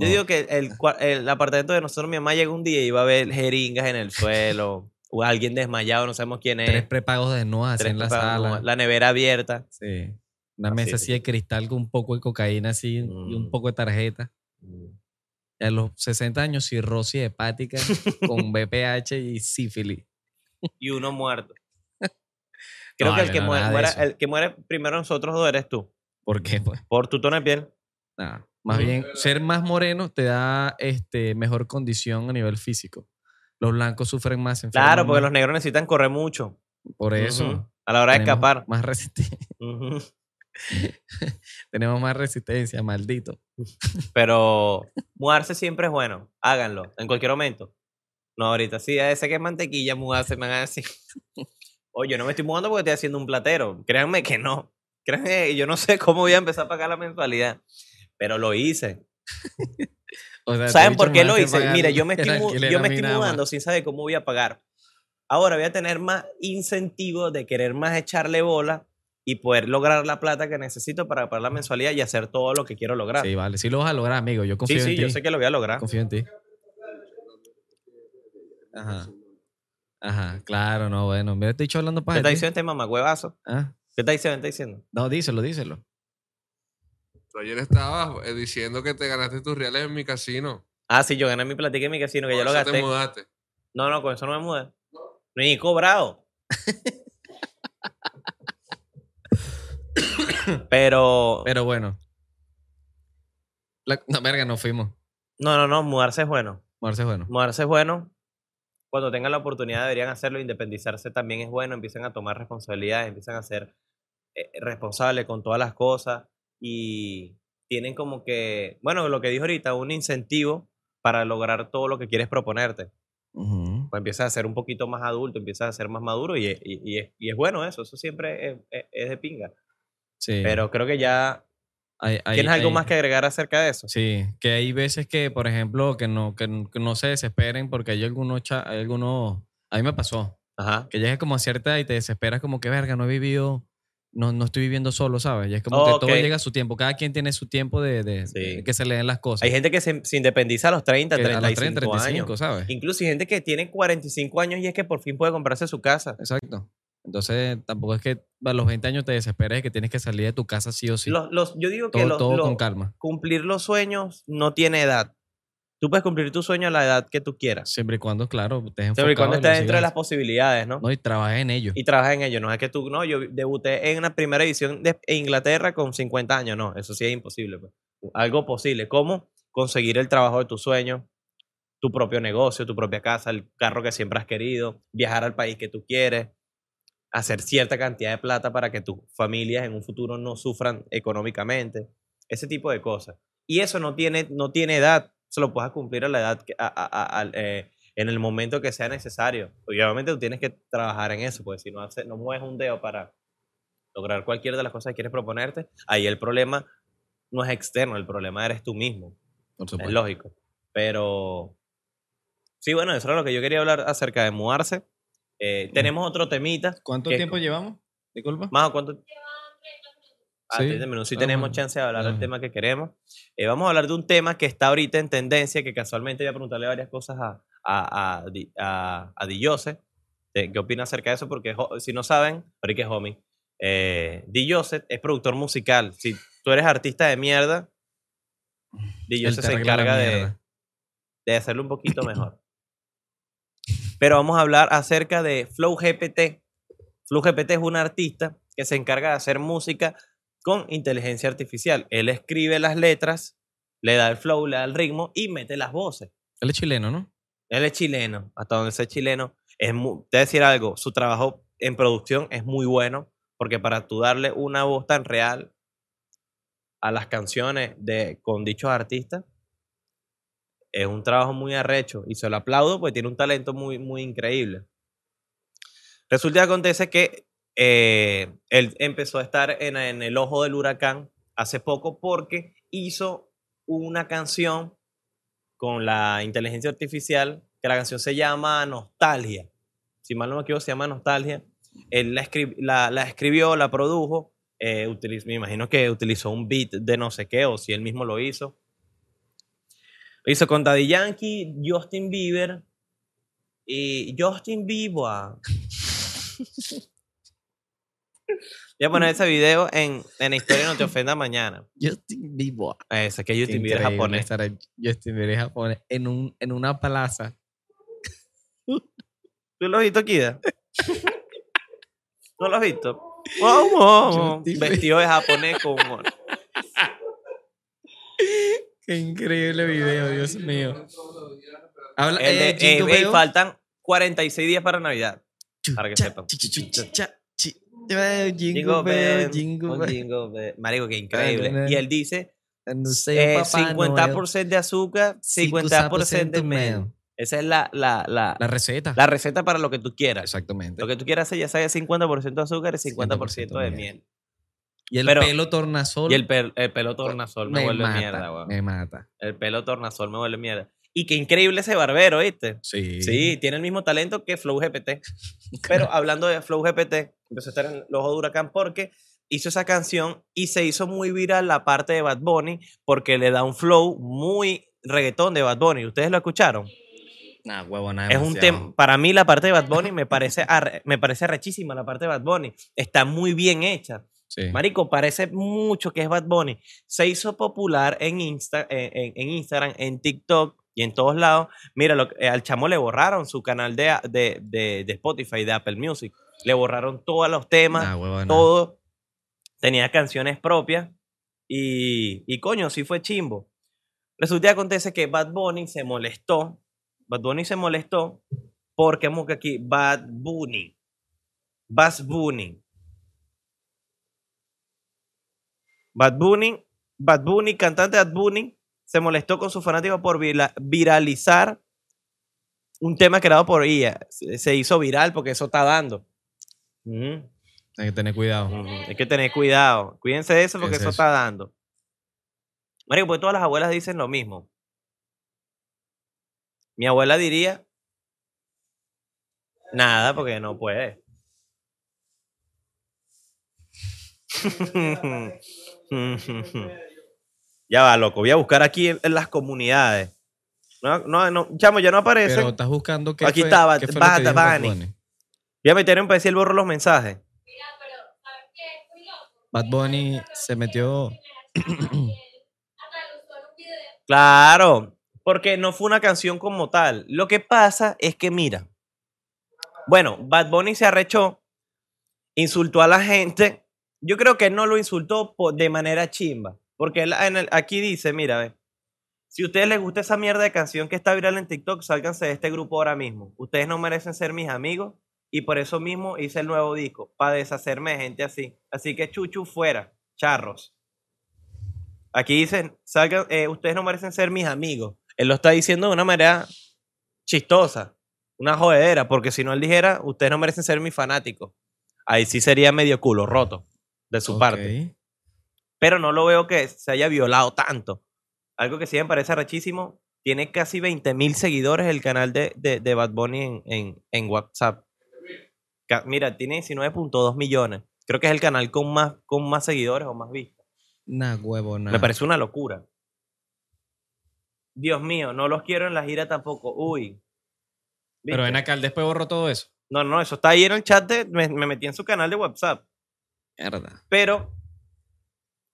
Yo No. digo que el, el apartamento de nosotros, mi mamá llega un día y va a ver jeringas en el suelo. o alguien desmayado, no sabemos quién es. Tres prepagos de Tres en la sala. no, la nevera abierta. Sí. Una Así mesa es. así de cristal con un poco de cocaína así y un Mm. poco de tarjeta. Y a los 60 años, cirrosis hepática con BPH y sífilis. Y uno muerto. Creo No, que el que, no, muera- el que muere primero nosotros dos eres tú. ¿Por qué? Pues Por tu tono de piel. nada. Más bien, ser más moreno te da este, mejor condición a nivel físico. Los blancos sufren más. Claro, porque más. los negros necesitan correr mucho. Por eso. A la hora de escapar. Más resiste- Ujú. tenemos más resistencia, maldito. Pero mudarse siempre es bueno. Háganlo, en cualquier momento. No, ahorita sí, ese que es mantequilla, mudarse, me van a decir. Oye, yo no me estoy mudando porque estoy haciendo un platero. Créanme que no. Créanme, que yo no sé cómo voy a empezar a pagar la mensualidad. Pero lo hice. O sea, ¿Saben por qué me lo hice? Mira, yo me estoy, yo me estoy mudando sin saber cómo voy a pagar. Ahora voy a tener más incentivo de querer más echarle bola y poder lograr la plata que necesito para pagar la mensualidad y hacer todo lo que quiero lograr. Sí, vale. Sí lo vas a lograr, amigo. Yo sí, confío sí, en ti. yo sé que lo voy a lograr. Confío en ti. Ajá. Ajá, claro, no, bueno. Mira, estoy hablando ¿Qué para está diciendo este mamacuevazo? ¿Ah? ¿Qué está diciendo? ¿Qué está diciendo? No, díselo, díselo. Tú ayer estabas eh, diciendo que te ganaste tus reales en mi casino. Ah, sí, yo gané mi platica en mi casino, que ya Por lo eso te gasté. mudaste. No, no, con eso no me mudé. Ni cobrado. Pero, Pero bueno. La, no, verga, nos fuimos. no, no, no, mudarse es bueno. Marce, bueno. Mudarse es bueno. Cuando tengan la oportunidad deberían hacerlo. Independizarse también es bueno. Empiezan a tomar responsabilidades, empiezan a ser eh, responsables con todas las cosas y tienen como que, bueno, lo que dijo ahorita, un incentivo para lograr todo lo que quieres proponerte. Ujú. Pues empiezas a ser un poquito más adulto, empiezas a ser más maduro y, y- y es, y es bueno eso, eso siempre es, es- es de pinga. Sí. Pero creo que ya Hay- hay- ¿Tienes algo hay- más que agregar acerca de eso? Sí, que hay veces que, por ejemplo, que no, que, no se desesperen porque hay algunos, algunos, a mí me pasó, Ajá. que llegas como a cierta y te desesperas como que, verga, no he vivido, no, no estoy viviendo solo, ¿sabes? Y es como que todo llega a su tiempo, cada quien tiene su tiempo de, de- Sí. de que se le den las cosas. Hay gente que se, se independiza a los 30, que a 35, los 30, 35, años. ¿sabes? Incluso hay gente que tiene 45 años y es que por fin puede comprarse su casa. Exacto. Entonces, tampoco es que a los 20 años te desesperes de que tienes que salir de tu casa sí o sí. Los, los- yo digo que los- todo con calma. cumplir los sueños no tiene edad. Tú puedes cumplir tu sueño a la edad que tú quieras. Siempre y cuando, claro, estés enfocado Siempre y cuando estés dentro de las posibilidades, ¿no? No, y trabajes en ello. Y trabajas en ello. No es que tú, no, yo debuté en la primera edición de Inglaterra con 50 años. No, eso sí es imposible. pues. Algo posible. ¿Cómo? Conseguir el trabajo de tus sueños, tu propio negocio, tu propia casa, el carro que siempre has querido, viajar al país que tú quieres, hacer cierta cantidad de plata para que tus familias en un futuro no sufran económicamente. Ese tipo de cosas. Y eso no tiene, no tiene edad. Se lo puedes cumplir a la edad, que- a- a- a- eh, en el momento que sea necesario. Obviamente tú tienes que trabajar en eso, porque si no, hace- no mueves un dedo para lograr cualquiera de las cosas que quieres proponerte, ahí el problema no es externo, el problema eres tú mismo. Es lógico. Pero sí, bueno, eso era lo que yo quería hablar acerca de mudarse. Eh, tenemos otro temita. ¿Cuánto que- tiempo llevamos? Disculpa. Más o cuánto. Ah, Sí. 30 minutos. Sí Ah, tenemos chance de hablar del tema que queremos. Eh, vamos a hablar de un tema que está ahorita en tendencia, que casualmente voy a preguntarle varias cosas a, a, a, a, ¿Qué opina acerca de eso? Porque si no saben, ahorita es homie, eh, Di Jose es productor musical. Si tú eres artista de mierda, Di Él Jose te se encarga de, de hacerlo un poquito mejor. Pero vamos a hablar acerca de Flow GPT. Flow GPT es un artista que se encarga de hacer música con inteligencia artificial. Él escribe las letras, le da el flow, le da el ritmo y mete las voces. Él es chileno, ¿no? Él es chileno, hasta donde sea chileno. Es te voy a decir algo, su trabajo en producción es muy bueno, porque para tú darle una voz tan real a las canciones de, con dichos artistas, es un trabajo muy arrecho y se lo aplaudo porque tiene un talento muy, muy increíble. Resulta que acontece que eh, él empezó a estar en, el ojo del huracán hace poco porque hizo una canción con la inteligencia artificial, que la canción se llama Nostalgia. Si mal no me equivoco, se llama Nostalgia. Él la, escri- la, la escribió, la produjo, eh, me imagino que utilizó un beat de no sé qué, o si él mismo lo hizo. Lo hizo con Daddy Yankee, Justin Bieber y Justin Bieber. Voy a poner ese video en, en Historia No Te Ofenda Mañana. Justin Bieber. Ese que Justin Bieber japonés. Justin Bieber es japonés en, un, en una plaza. ¿Tú lo has visto, Kida? ¿No lo has visto? Justin Vestido de japonés con humor. Qué increíble video, Dios mío. Habla, El de, eh, eh, Bell. faltan 46 días para Navidad. Para que sepan. Jingle Jingle Bell, Jingle Bell. jingle bell. Marico, qué increíble. Y él dice eh, Papá Noel. 50% de azúcar, 50% de miel. Esa es la, la, la, La receta. la receta para lo que tú quieras. Exactamente. Lo que tú quieras hacer, ya sabes, 50% de azúcar y 50%, 50% de miel. miel. Y el pero- pelo tornasol. Y el, pel- el pelo tornasol me, vuelve mata, mierda, weón. Me mata. El pelo tornasol me vuelve mierda. Y qué increíble ese barbero, ¿viste? Sí. Sí, tiene el mismo talento que Flow GPT. Pero hablando de Flow GPT, empezó a estar en el ojo de huracán porque hizo esa canción y se hizo muy viral la parte de Bad Bunny porque le da un flow muy reggaetón de Bad Bunny. ¿Ustedes lo escucharon? Nah, huevo, nada Es un tema, para mí la parte de Bad Bunny me parece, me parece rechísima la parte de Bad Bunny. Está muy bien hecha. Sí. Marico, parece mucho que es Bad Bunny. Se hizo popular en, Insta, en, en- en Instagram, en TikTok y en todos lados. Mira, lo, que- al chamo le borraron su canal de, de, de- de Spotify, de Apple Music. Le borraron todos los temas, Nah, huevo, nada. todo. Tenía canciones propias y, y coño, sí fue chimbo. Resulta que acontece que Bad Bunny se molestó. Bad Bunny se molestó porque que aquí Bad Bunny. Bad Bunny. Bad Bunny, Bad Bunny, cantante Bad Bunny, se molestó con su fanático por vira- viralizar un tema creado por ella. Se se hizo viral porque eso está dando. Hay que tener cuidado. Hay que tener cuidado. Cuídense de eso porque Es eso eso. está dando. Marico, pues todas las abuelas dicen lo mismo. Mi abuela diría nada porque no puede. ya va, loco. Voy a buscar aquí en, en las comunidades. No, no, no, chamo, ya no aparece. Pero estás buscando qué Aquí fue, estaba, qué que Bunny. Bunny. Voy a meter en PC el borro los mensajes. Bad Bunny se metió... Claro, porque no fue una canción como tal. Lo que pasa es que, mira, bueno, Bad Bunny se arrechó, insultó a la gente. Yo creo que él no lo insultó de manera chimba. Porque él en el- aquí dice, mira, ve, si a ustedes les gusta esa mierda de canción que está viral en TikTok, sálganse de este grupo ahora mismo. Ustedes no merecen ser mis amigos y por eso mismo hice el nuevo disco, para deshacerme de gente así. Así que chuchu fuera, charros. Aquí dicen, salgan, eh, ustedes no merecen ser mis amigos. Él lo está diciendo de una manera chistosa, una jodedera, porque si no él dijera, ustedes no merecen ser mis fanáticos. Ahí sí sería medio culo roto de su parte. Pero no lo veo que se haya violado tanto. Algo que sí me parece rechísimo, tiene casi 20 mil seguidores el canal de, de, de Bad Bunny en, en, en WhatsApp. Mira, tiene 19.2 millones. Creo que es el canal con más, con más seguidores o más vistas. Nah, huevo, nah. Me parece una locura. Dios mío, no los quiero en la gira tampoco. Uy. Pero ven acá, después borró todo eso. No, no, eso está ahí en el chat. De, me, me metí en su canal de WhatsApp. Mierda. Pero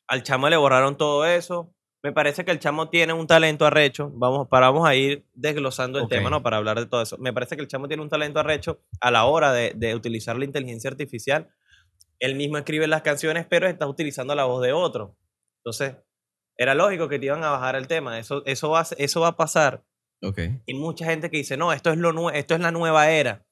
al chamo le borraron todo eso. Me parece que el chamo tiene un talento arrecho. Vamos, para, vamos a ir desglosando el tema, ¿no? Para hablar de todo eso. Me parece que el chamo tiene un talento arrecho a la hora de, de utilizar la inteligencia artificial. Él mismo escribe las canciones, pero está utilizando la voz de otro. Entonces, era lógico que te iban a bajar el tema. Eso, eso, va, a- eso va a pasar. Ok. Y mucha gente que dice, no, esto es, lo esto es la nueva era.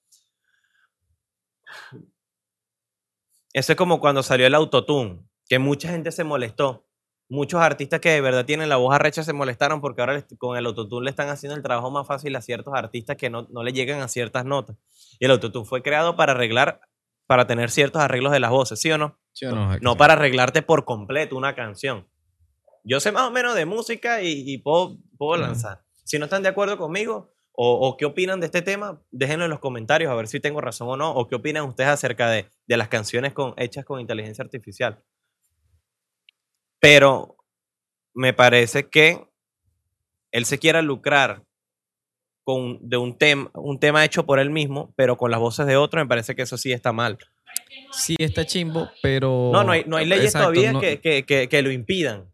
Eso es como cuando salió el autotune, que mucha gente se molestó. Muchos artistas que de verdad tienen la voz arrecha se molestaron porque ahora les- con el autotune le están haciendo el trabajo más fácil a ciertos artistas que no, no le llegan a ciertas notas. Y el autotune fue creado para arreglar, para tener ciertos arreglos de las voces, ¿sí o no? ¿Sí o no? No para arreglarte por completo una canción. Yo sé más o menos de música y, y puedo, puedo lanzar. Si no están de acuerdo conmigo o, o qué opinan de este tema, déjenlo en los comentarios a ver si tengo razón o no. O qué opinan ustedes acerca de, de las canciones con, hechas con inteligencia artificial. Pero me parece que él se quiera lucrar con, de un, tema un tema hecho por él mismo, pero con las voces de otro, me parece que eso sí está mal. Sí, está chimbo, pero. No, no hay, no hay leyes Exacto, todavía no- que, que- que- que lo impidan.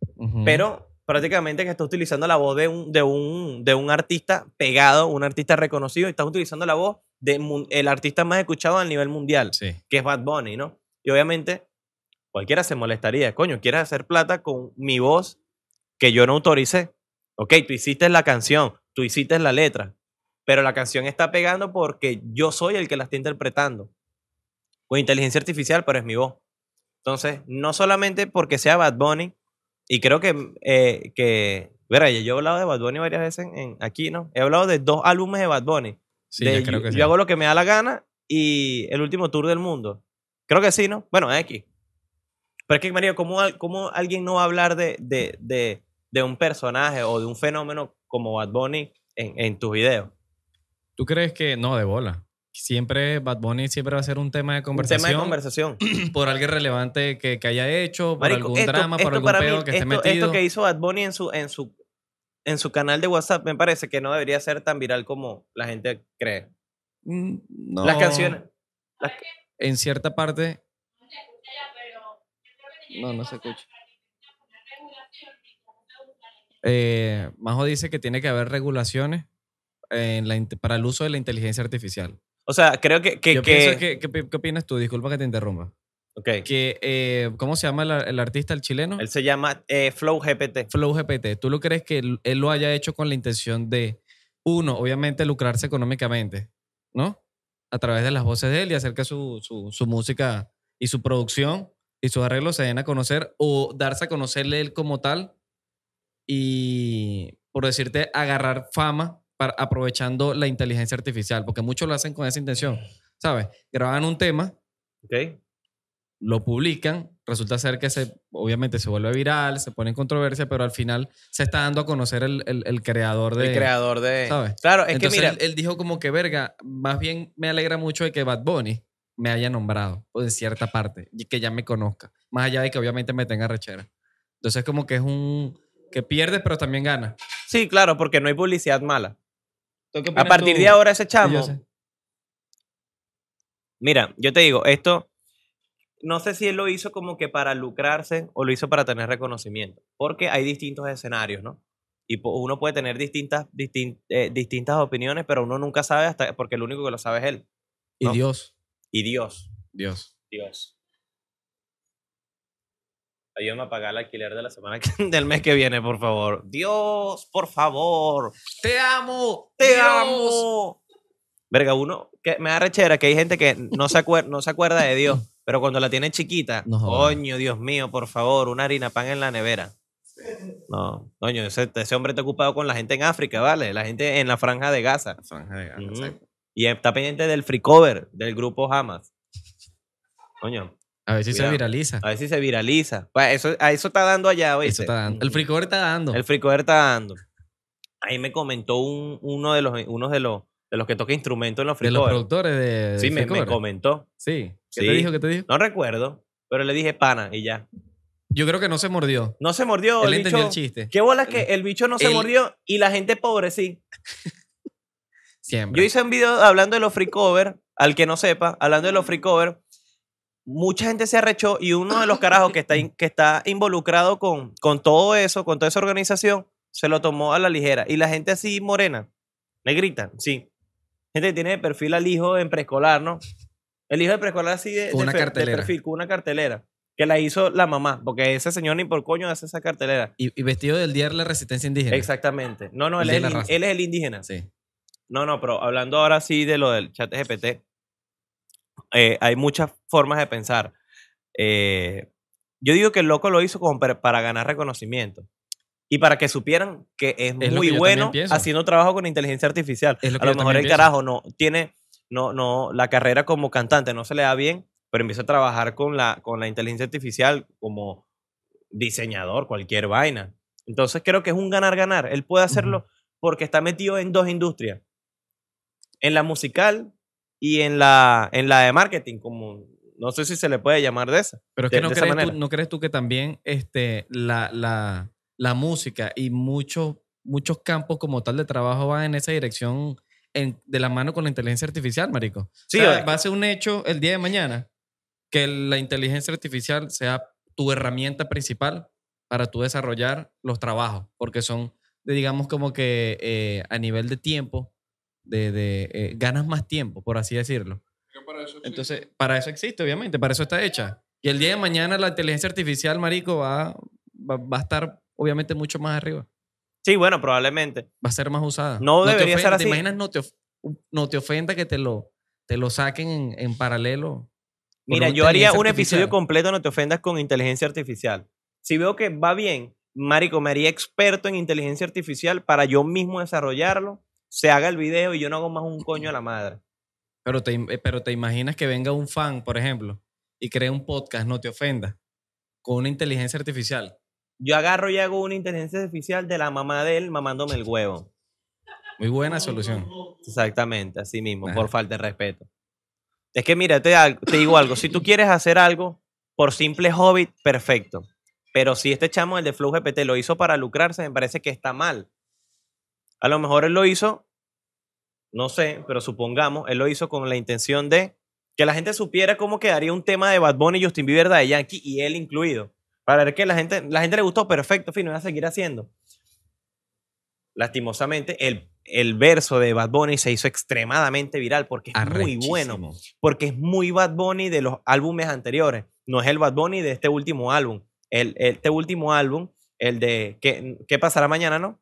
Pero prácticamente que está utilizando la voz de un, de un, de un artista pegado, un artista reconocido, y estás utilizando la voz del artista más escuchado a nivel mundial, Sí. que es Bad Bunny, ¿no? Y obviamente cualquiera se molestaría, coño, quieres hacer plata con mi voz que yo no autoricé. Ok, tú hiciste la canción, tú hiciste la letra, pero la canción está pegando porque yo soy el que la está interpretando. Con inteligencia artificial, pero es mi voz. Entonces, no solamente porque sea Bad Bunny, y creo que, eh, que verá, yo he hablado de Bad Bunny varias veces en, aquí, ¿no? He hablado de dos álbumes de Bad Bunny. Sí, De yo creo yo, que sí. yo hago lo que me da la gana y el último tour del mundo. Creo que sí, ¿no? Bueno, X. Pero es que, Mario, ¿cómo, cómo alguien no va a hablar de, de, de, de un personaje o de un fenómeno como Bad Bunny en, en tus videos? ¿Tú crees que.? No, de bola. Siempre Bad Bunny siempre va a ser un tema de Un conversación. tema de conversación. por algo relevante que, que haya hecho, por Marico, algún esto- drama, por algún pedo mí, que esté metido. esto que hizo Bad Bunny en su, en, su, en su canal de WhatsApp me parece que no debería ser tan viral como la gente cree. Mm, no. Las canciones. las- En cierta parte. No, no se escucha. Eh, Majo dice que tiene que haber regulaciones en la int- para el uso de la inteligencia artificial. o sea, creo que... que, Yo que- que, ¿qué, pi- qué opinas tú? Disculpa que te interrumpa. ok. Que, eh, ¿Cómo se llama el, el artista, el chileno? Él se llama eh, Flow GPT. Flow GPT. ¿Tú lo crees que él, él lo haya hecho con la intención de, uno, obviamente lucrarse económicamente, ¿no? A través de las voces de él y hacer que su, su, su música y su producción y sus arreglos se den a conocer o darse a conocerle él como tal y, por decirte, agarrar fama para, aprovechando la inteligencia artificial, porque muchos lo hacen con esa intención, ¿sabes? Graban un tema Ok. lo publican, resulta ser que se, obviamente se vuelve viral, se pone en controversia, pero al final se está dando a conocer el, el- el creador de... El creador de. ¿sabes? Claro, es Entonces que mira. él, él dijo como que, verga, más bien me alegra mucho de que Bad Bunny me haya nombrado, o en cierta parte, y que ya me conozca, más allá de que obviamente me tenga rechera. Entonces como que es un... que pierdes, pero también ganas. Sí, claro, porque no hay publicidad mala. ¿Tú qué A partir tú? de ahora, ese Sí, chamo. yo. Mira, yo te digo, esto. No sé si él lo hizo como que para lucrarse o lo hizo para tener reconocimiento. Porque hay distintos escenarios, ¿no? Y uno puede tener distintas, distin- eh, distintas opiniones, pero uno nunca sabe hasta porque el único que lo sabe es él. Y. Dios, Y Dios. Dios. Dios. Ayúdame a pagar el alquiler de la semana que- del mes que viene, por favor. Dios, por favor. ¡Te amo! ¡Te Dios. amo! Verga, uno que me da rechera que hay gente que no se, acuer- no se acuerda de Dios, pero cuando la tiene chiquita, No coño, Dios mío, por favor, una harina pan en la nevera. No, coño, ese, ese hombre está ocupado con la gente en África, ¿vale? La gente en la franja de Gaza. La franja de Gaza, exacto. Y está pendiente del free cover del grupo Hamas. Coño, A ver si se viraliza. a ver si se viraliza. Pa- Eso, a eso está dando allá, ¿oíste? Eso está dando. El free cover está dando. El free cover está dando. Ahí me comentó un, uno de los, uno de los, de los que toca instrumentos en los free de los cover. productores de. Sí, me, comentó. Sí. ¿Qué Sí. te dijo? ¿Qué te dijo? No recuerdo, pero le dije pana y ya. Yo creo que no se mordió. No se mordió. Él el entendió bicho- el chiste. Qué bola que el bicho no se mordió y la gente pobre sí. Siempre. Yo hice un video hablando de los free cover, al que no sepa, hablando de los free cover. Mucha gente se arrechó y uno de los carajos que está, in- que está involucrado con, con todo eso, con toda esa organización, se lo tomó a la ligera. Y la gente así morena, negrita, sí. Gente que tiene de perfil al hijo en preescolar, ¿no? El hijo de preescolar así de, de una de cartelera. perfil, con una cartelera. Que la hizo la mamá, porque ese señor ni por coño hace esa cartelera. Y, y vestido del Día de la Resistencia Indígena. Exactamente. No, no, él de es el, él es el indígena. Sí. No, no, pero hablando ahora sí de lo del chat GPT, eh, hay muchas formas de pensar. Eh, yo digo que el loco lo hizo como para, para ganar reconocimiento y para que supieran que es, muy que bueno haciendo trabajo con inteligencia artificial. A lo mejor el pienso. carajo no tiene, no, no, la carrera como cantante no se le da bien, pero empieza a trabajar con la, con la inteligencia artificial como diseñador, cualquier vaina. Entonces creo que es un ganar-ganar. Él puede hacerlo porque está metido en dos industrias. En la musical y en la, en la de marketing, como no sé si se le puede llamar de esa. Pero es de- que no de crees, tú, no crees tú que también este, la, la, la música y muchos, muchos campos como tal de trabajo van en esa dirección en- de la mano con la inteligencia artificial, marico? Sí, o sea, oye. va a ser un hecho el día de mañana que la inteligencia artificial sea tu herramienta principal para tú desarrollar los trabajos, porque son, digamos, como que eh, a nivel de tiempo, de, de, eh, ganas más tiempo, por así decirlo. Para eso existe. Entonces, para eso existe, obviamente, para eso está hecha. Y el día de mañana la inteligencia artificial, marico, va, va, va a estar obviamente mucho más arriba. Sí, bueno, probablemente. Va a ser más usada. No te debería ser así. ¿Te imaginas? No te, of- no te ofenda que te lo, te lo saquen en, en paralelo. Mira, yo haría un episodio completo, no te ofendas, con inteligencia artificial. Si veo que va bien, Marico, me haría experto en inteligencia artificial para yo mismo desarrollarlo, se haga el video y yo no hago más un coño a la madre. Pero te, eh, pero te imaginas que venga un fan, por ejemplo, y cree un podcast, no te ofenda, con una inteligencia artificial. Yo agarro y hago una inteligencia artificial de la mamá de él mamándome el huevo. Muy buena solución. Exactamente, así mismo, Ajá. por falta de respeto. Es que mira, te, te digo algo, si tú quieres hacer algo por simple hobby, perfecto. Pero si este chamo, el de Flow GPT, lo hizo para lucrarse, me parece que está mal. A lo mejor él lo hizo, no sé, pero supongamos, él lo hizo con la intención de que la gente supiera cómo quedaría un tema de Bad Bunny, Justin Bieber, de Yankee y él incluido. Para ver que la gente, la gente le gustó, perfecto, fin, lo voy a seguir haciendo. Lastimosamente, el, el verso de Bad Bunny se hizo extremadamente viral porque es muy bueno porque es muy Bad Bunny de los álbumes anteriores. No es el Bad Bunny de este último álbum. El, este último álbum, el de ¿Qué, qué pasará mañana, no?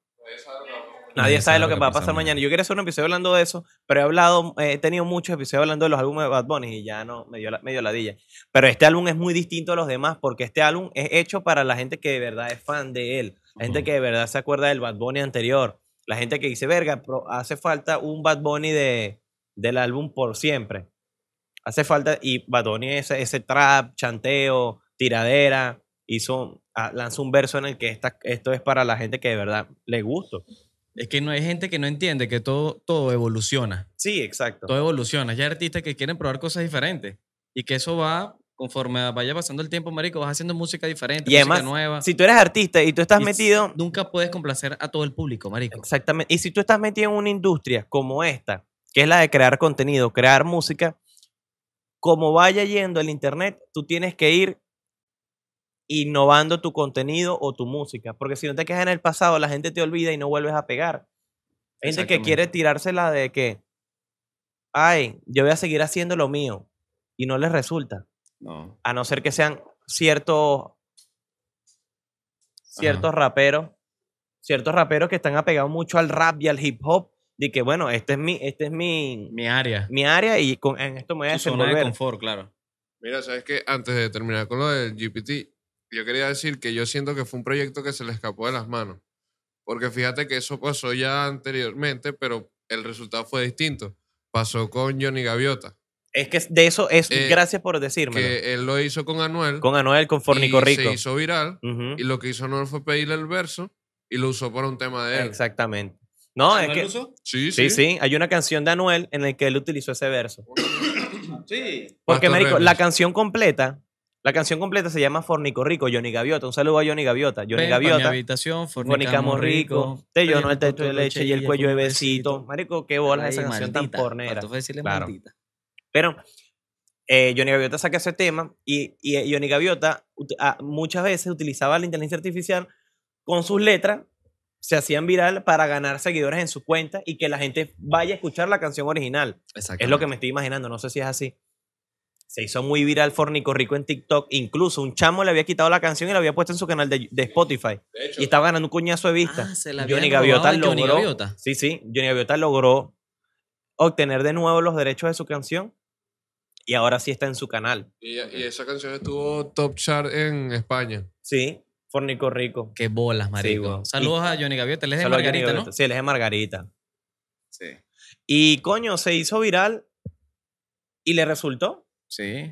Nadie sabe lo que va a pasar mañana. Yo quería hacer un episodio hablando de eso, pero he hablado, eh, he tenido muchos episodios hablando de los álbumes de Bad Bunny y ya no me dio, la, me dio ladilla. Pero este álbum es muy distinto a los demás porque este álbum es hecho para la gente que de verdad es fan de él, la gente Ujú. que de verdad se acuerda del Bad Bunny anterior, la gente que dice, verga, pero hace falta un Bad Bunny de, del álbum por siempre. Hace falta, y Batoni ese, ese trap, chanteo, tiradera, hizo, ah, lanzó un verso en el que esta, esto es para la gente que de verdad le gusta. Es que no hay gente que no entiende que todo, todo evoluciona. Sí, exacto. Todo evoluciona. Ya hay artistas que quieren probar cosas diferentes. Y que eso va, conforme vaya pasando el tiempo, marico, vas haciendo música diferente, Y música nueva. Si tú eres artista y tú estás Y metido, Nunca puedes complacer a todo el público, marico. exactamente, y si tú estás metido en una industria como esta, que es la de crear contenido, crear música, como vaya yendo el internet, tú tienes que ir innovando tu contenido o tu música, porque si no te quedas en el pasado, la gente te olvida y no vuelves a pegar. Hay gente que quiere tirársela de que, ay, yo voy a seguir haciendo lo mío, y no les resulta, No. a no ser que sean ciertos, ciertos raperos, ciertos raperos que están apegados mucho al rap y al hip hop, de que bueno, este es mi, este es mi, Mi área. mi área y con, en esto me voy a zona de desenvolver. confort, claro. Mira, sabes que antes de terminar con lo del GPT, yo quería decir que yo siento que fue un proyecto que se le escapó de las manos. Porque fíjate que eso pasó ya anteriormente, pero el resultado fue distinto. Pasó con Johnny Gaviota, Es que de eso es, Eh, gracias por decírmelo. que él lo hizo con Anuel. con Anuel, con Fornico y Rico. Se hizo viral. Ujú, Y lo que hizo Anuel fue pedirle el verso y lo usó para un tema de él. Exactamente. No, es que, Sí, sí, sí. sí, hay una canción de Anuel en la que él utilizó ese verso. Sí. Porque, marico, la canción completa, la canción completa se llama Fornico Rico, Johnny Gaviota. Un saludo a Johnny Gaviota. Johnny Ven pa' mi Gaviota. habitación, Fornicamos rico, rico. te lleno el techo de leche y el cuello de besito. Marico, qué bolas esa canción tan pornera. Claro. Pero eh, Johnny Gaviota saca ese tema y, y eh, Johnny Gaviota ah, muchas veces utilizaba la inteligencia artificial con sus letras, se hacían viral para ganar seguidores en su cuenta y que la gente vaya a escuchar la canción original. Es lo que me estoy imaginando, no sé si es así. Se hizo muy viral Fornico Rico en TikTok. Incluso un chamo le había quitado la canción y la había puesto en su canal de, de Spotify. De hecho, Y estaba ganando un cuñazo de vista. Ah, se la Johnny Gaviota de Johnny logró. Gaviota. Sí, sí. Johnny Gaviota logró obtener de nuevo los derechos de su canción. Y ahora sí está en su canal. y, y esa canción estuvo top chart en España. Sí, Fornico Rico. Qué bolas, marico. Saludos a Johnny Gaviota. Él es de Saludos a Johnny Margarita. Sí, él es de Margarita. Sí. Y coño, se hizo viral y le resultó. Sí.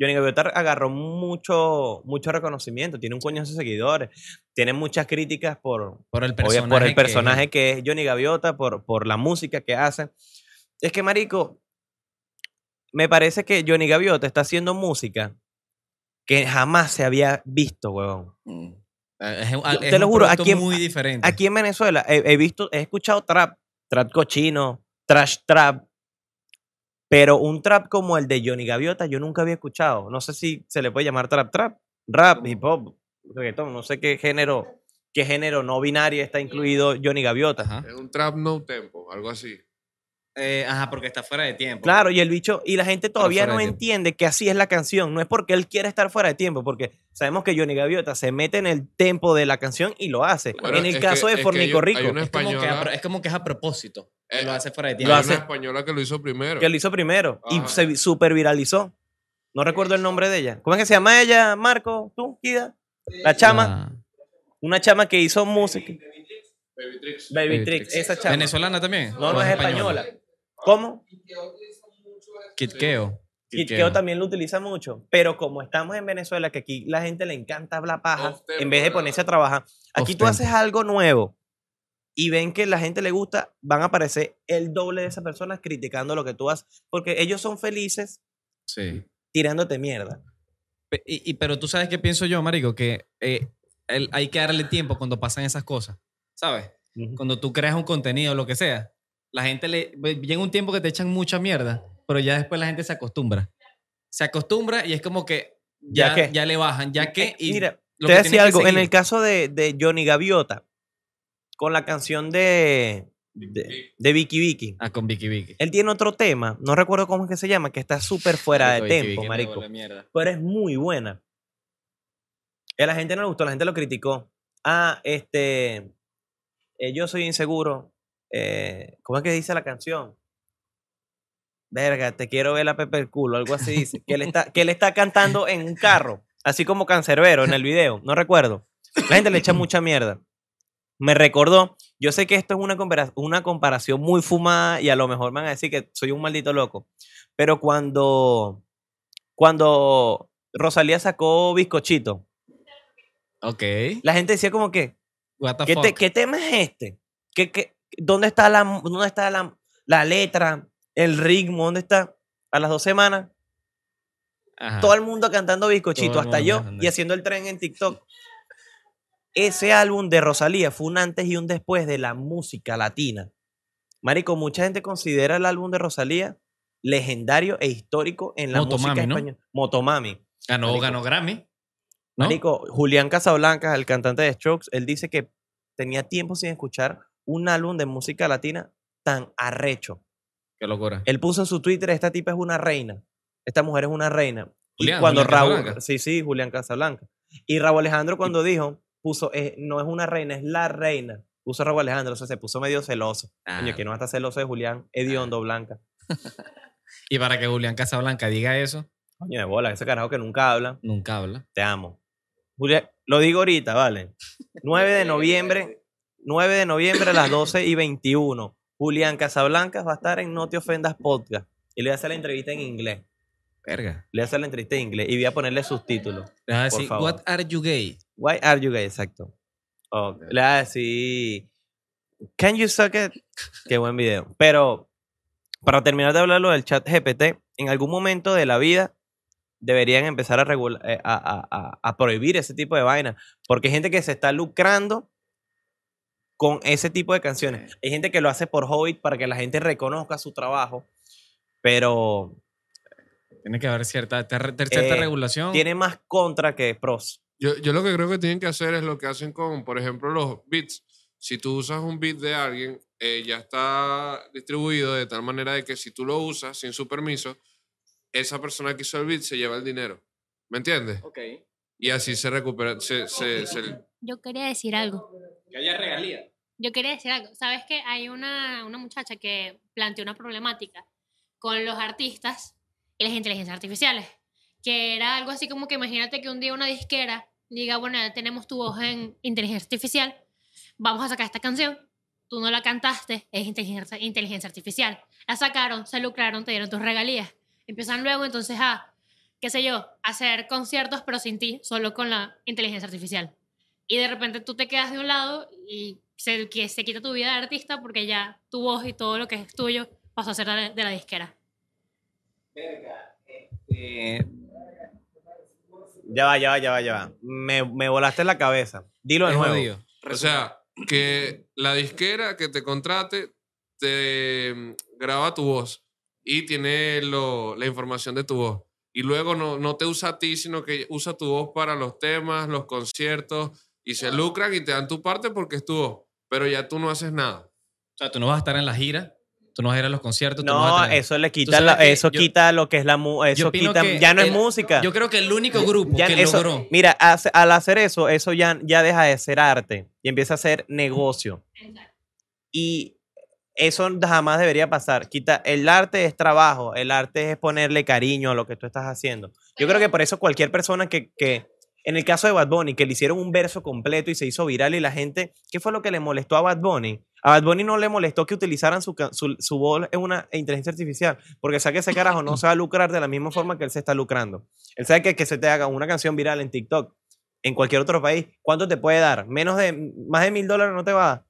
Johnny Gaviota agarró mucho, mucho reconocimiento, tiene un coñazo de seguidores, tiene muchas críticas por, Por el personaje. por el que- personaje que, es Johnny Gaviota, por, por la música que hace. Es que, marico, me parece que Johnny Gaviota está haciendo música que jamás se había visto, huevón. Mm. Eh, Es, Yo es te lo juro, aquí en- muy diferente. Aquí en Venezuela he, he visto, he escuchado trap, trap cochino, trash trap, pero un trap como el de Johnny Gaviota yo nunca había escuchado. No sé si se le puede llamar trap trap, rap, hip hop, reggaetón, no sé qué género, qué género no binario está incluido Johnny Gaviota. Ajá. Es un trap no tempo, algo así. Eh, ajá, porque está fuera de tiempo. Claro, y el bicho, y la gente todavía no entiende que así es la canción. No es porque él quiera estar fuera de tiempo, porque sabemos que Johnny Gaviota se mete en el tempo de la canción y lo hace. Bueno, en el caso que- de Fornico hay- hay Rico, Es como, que es como que es a propósito. que Eh, lo hace fuera de Hay tiempo. Lo una española que lo hizo primero. que lo hizo primero y Ajá. se super viralizó. No recuerdo el nombre de ella. ¿Cómo es que se llama ella, Marco? ¿Tú, Kida? La chama. Ah, Una chama que hizo música. Baby Tricks. Baby Baby Tricks, Tricks. esa chama. ¿Venezolana también? No, ¿O no es española. ¿Cómo? Kitkeo. Kid Keo también lo utiliza mucho. Pero como estamos en Venezuela, que aquí la gente le encanta hablar paja, en vez de ponerse a trabajar, aquí tú haces algo nuevo y ven que la gente le gusta, van a aparecer el doble de esas personas criticando lo que tú haces. Porque ellos son felices Sí. tirándote mierda. Y, y- pero tú sabes qué pienso yo, marico, que eh, el- hay que darle tiempo cuando pasan esas cosas, ¿sabes? Cuando tú creas un contenido, lo que sea, la gente le ve- llega un tiempo que te echan mucha mierda, pero ya después la gente se acostumbra. Se acostumbra y es como que ¿Ya ya, qué? ya le bajan, ya que Eh, y Mira, lo te que decía algo, en el caso de, de Johnny Gaviota, con la canción de, de, de Vicky Vicky, Ah, con Vicky Vicky. él tiene otro tema, no recuerdo cómo es que se llama, que está súper fuera de Marico, Vicky tempo, Vicky me marico. Pero es muy buena. Y a la gente no le gustó, la gente lo criticó. Ah, este, eh, yo soy inseguro. Eh, ¿Cómo es que dice la canción? Verga, te quiero ver la pepe el culo, algo así dice. que, él está, que él está cantando en un carro, así como cancerbero en el video, no recuerdo. La gente le echa mucha mierda. Me recordó, yo sé que esto es una, compara- una comparación muy fumada y a lo mejor me van a decir que soy un maldito loco, Pero cuando, cuando Rosalía sacó Bizcochito, Ok. la gente decía como que, What the ¿qué, te- qué tema es este? ¿Qué, qué- dónde está, la, dónde está la, la letra, el ritmo? ¿Dónde está? A las dos semanas, Ajá. todo el mundo cantando bizcochito, hasta yo, cantando. y haciendo el tren en TikTok. Ese álbum de Rosalía fue un antes y un después de la música latina. Marico, mucha gente considera el álbum de Rosalía legendario e histórico en la música Motomami, ¿no? española. Motomami. Ganó, Marico. ganó Grammy. ¿no? Marico, Julián Casablancas, el cantante de Strokes, él dice que tenía tiempo sin escuchar un álbum de música latina tan arrecho. Qué locura. Él puso en su Twitter, esta tipa es una reina. Esta mujer es una reina. Julián, y cuando Julián Raúl, Casablanca. sí, sí, Julián Casablanca. Y Raúl Alejandro cuando dijo, puso, eh, no es una reina, es la reina. Puso Raúl Alejandro, o sea, se puso medio celoso. Coño, Ah. que no va a estar celoso de Julián Hediondo Blanca. Y para que Julián Casablanca diga eso, Coño de bola, ese carajo que nunca habla. nunca habla. Te amo. Julián, lo digo ahorita, ¿vale? 9 de noviembre, 9 de noviembre a las 12 y 21. Julián Casablancas va a estar en No Te Ofendas Podcast. Y le voy a hacer la entrevista en inglés. Verga. Le voy a hacer la entrevista en inglés y voy a ponerle subtítulos. Le vas a decir, what are you gay? Why are you gay? Exacto. Ok, Le voy a decir, can you suck it? Qué buen video. Pero, para terminar de hablar lo del chat GPT, en algún momento de la vida deberían empezar a, regula- eh, a, a- a- a prohibir ese tipo de vainas. Porque hay gente que se está lucrando con ese tipo de canciones. Hay gente que lo hace por hobby para que la gente reconozca su trabajo. Pero Tiene que haber cierta, cierta Eh, regulación. tiene más contra que pros. Yo, yo lo que creo que tienen que hacer es lo que hacen con, por ejemplo, los beats. Si tú usas un beat de alguien, eh, ya está distribuido de tal manera de que si tú lo usas sin su permiso, esa persona que hizo el beat se lleva el dinero. ¿Me entiendes? Ok. Y así se recupera. Se, se- se- Yo quería decir algo. Que haya regalía. Yo quería decir algo. ¿Sabes que hay una, una muchacha que planteó una problemática con los artistas y las inteligencias artificiales? Que era algo así como que imagínate que un día una disquera diga, bueno, ya tenemos tu voz en inteligencia artificial, vamos a sacar esta canción, tú no la cantaste, es inteligencia, inteligencia artificial. La sacaron, se lucraron, te dieron tus regalías. Empiezan luego entonces a, qué sé yo, hacer conciertos pero sin ti, solo con la inteligencia artificial. Y de repente tú te quedas de un lado y se, que se quita tu vida de artista porque ya tu voz y todo lo que es tuyo pasó a ser de la, de la disquera. Eh, Ya va, ya va, ya va, ya va. Me, me volaste la cabeza. Dilo de es nuevo. jodido. o sea, que la disquera que te contrate te mm, graba tu voz y tiene lo- la información de tu voz. Y luego no, no te usa a ti, sino que usa tu voz para los temas, los conciertos, y se lucran y te dan tu parte porque es tu voz. Pero ya tú no haces nada. O sea, tú no vas a estar en la gira, tú no vas a ir a los conciertos. tú no, vas a eso le quita, la- eso yo- quita lo que es la mu- eso quita, ya no es música. Yo creo que el único grupo Ya que eso- logró. Mira, hace- al hacer eso, eso ya, ya deja de ser arte y empieza a ser negocio. Y eso jamás debería pasar. Quita, el arte es trabajo, el arte es ponerle cariño a lo que tú estás haciendo. Yo creo que por eso cualquier persona que, que en el caso de Bad Bunny, que le hicieron un verso completo y se hizo viral y la gente, ¿qué fue lo que le molestó a Bad Bunny? A Bad Bunny no le molestó que utilizaran su, su, su voz en una inteligencia artificial, porque sabe que ese carajo no se va a lucrar de la misma forma que él se está lucrando. Él sabe que, que se te haga una canción viral en TikTok, en cualquier otro país, ¿cuánto te puede dar? Menos de, más de mil dólares no te va a dar.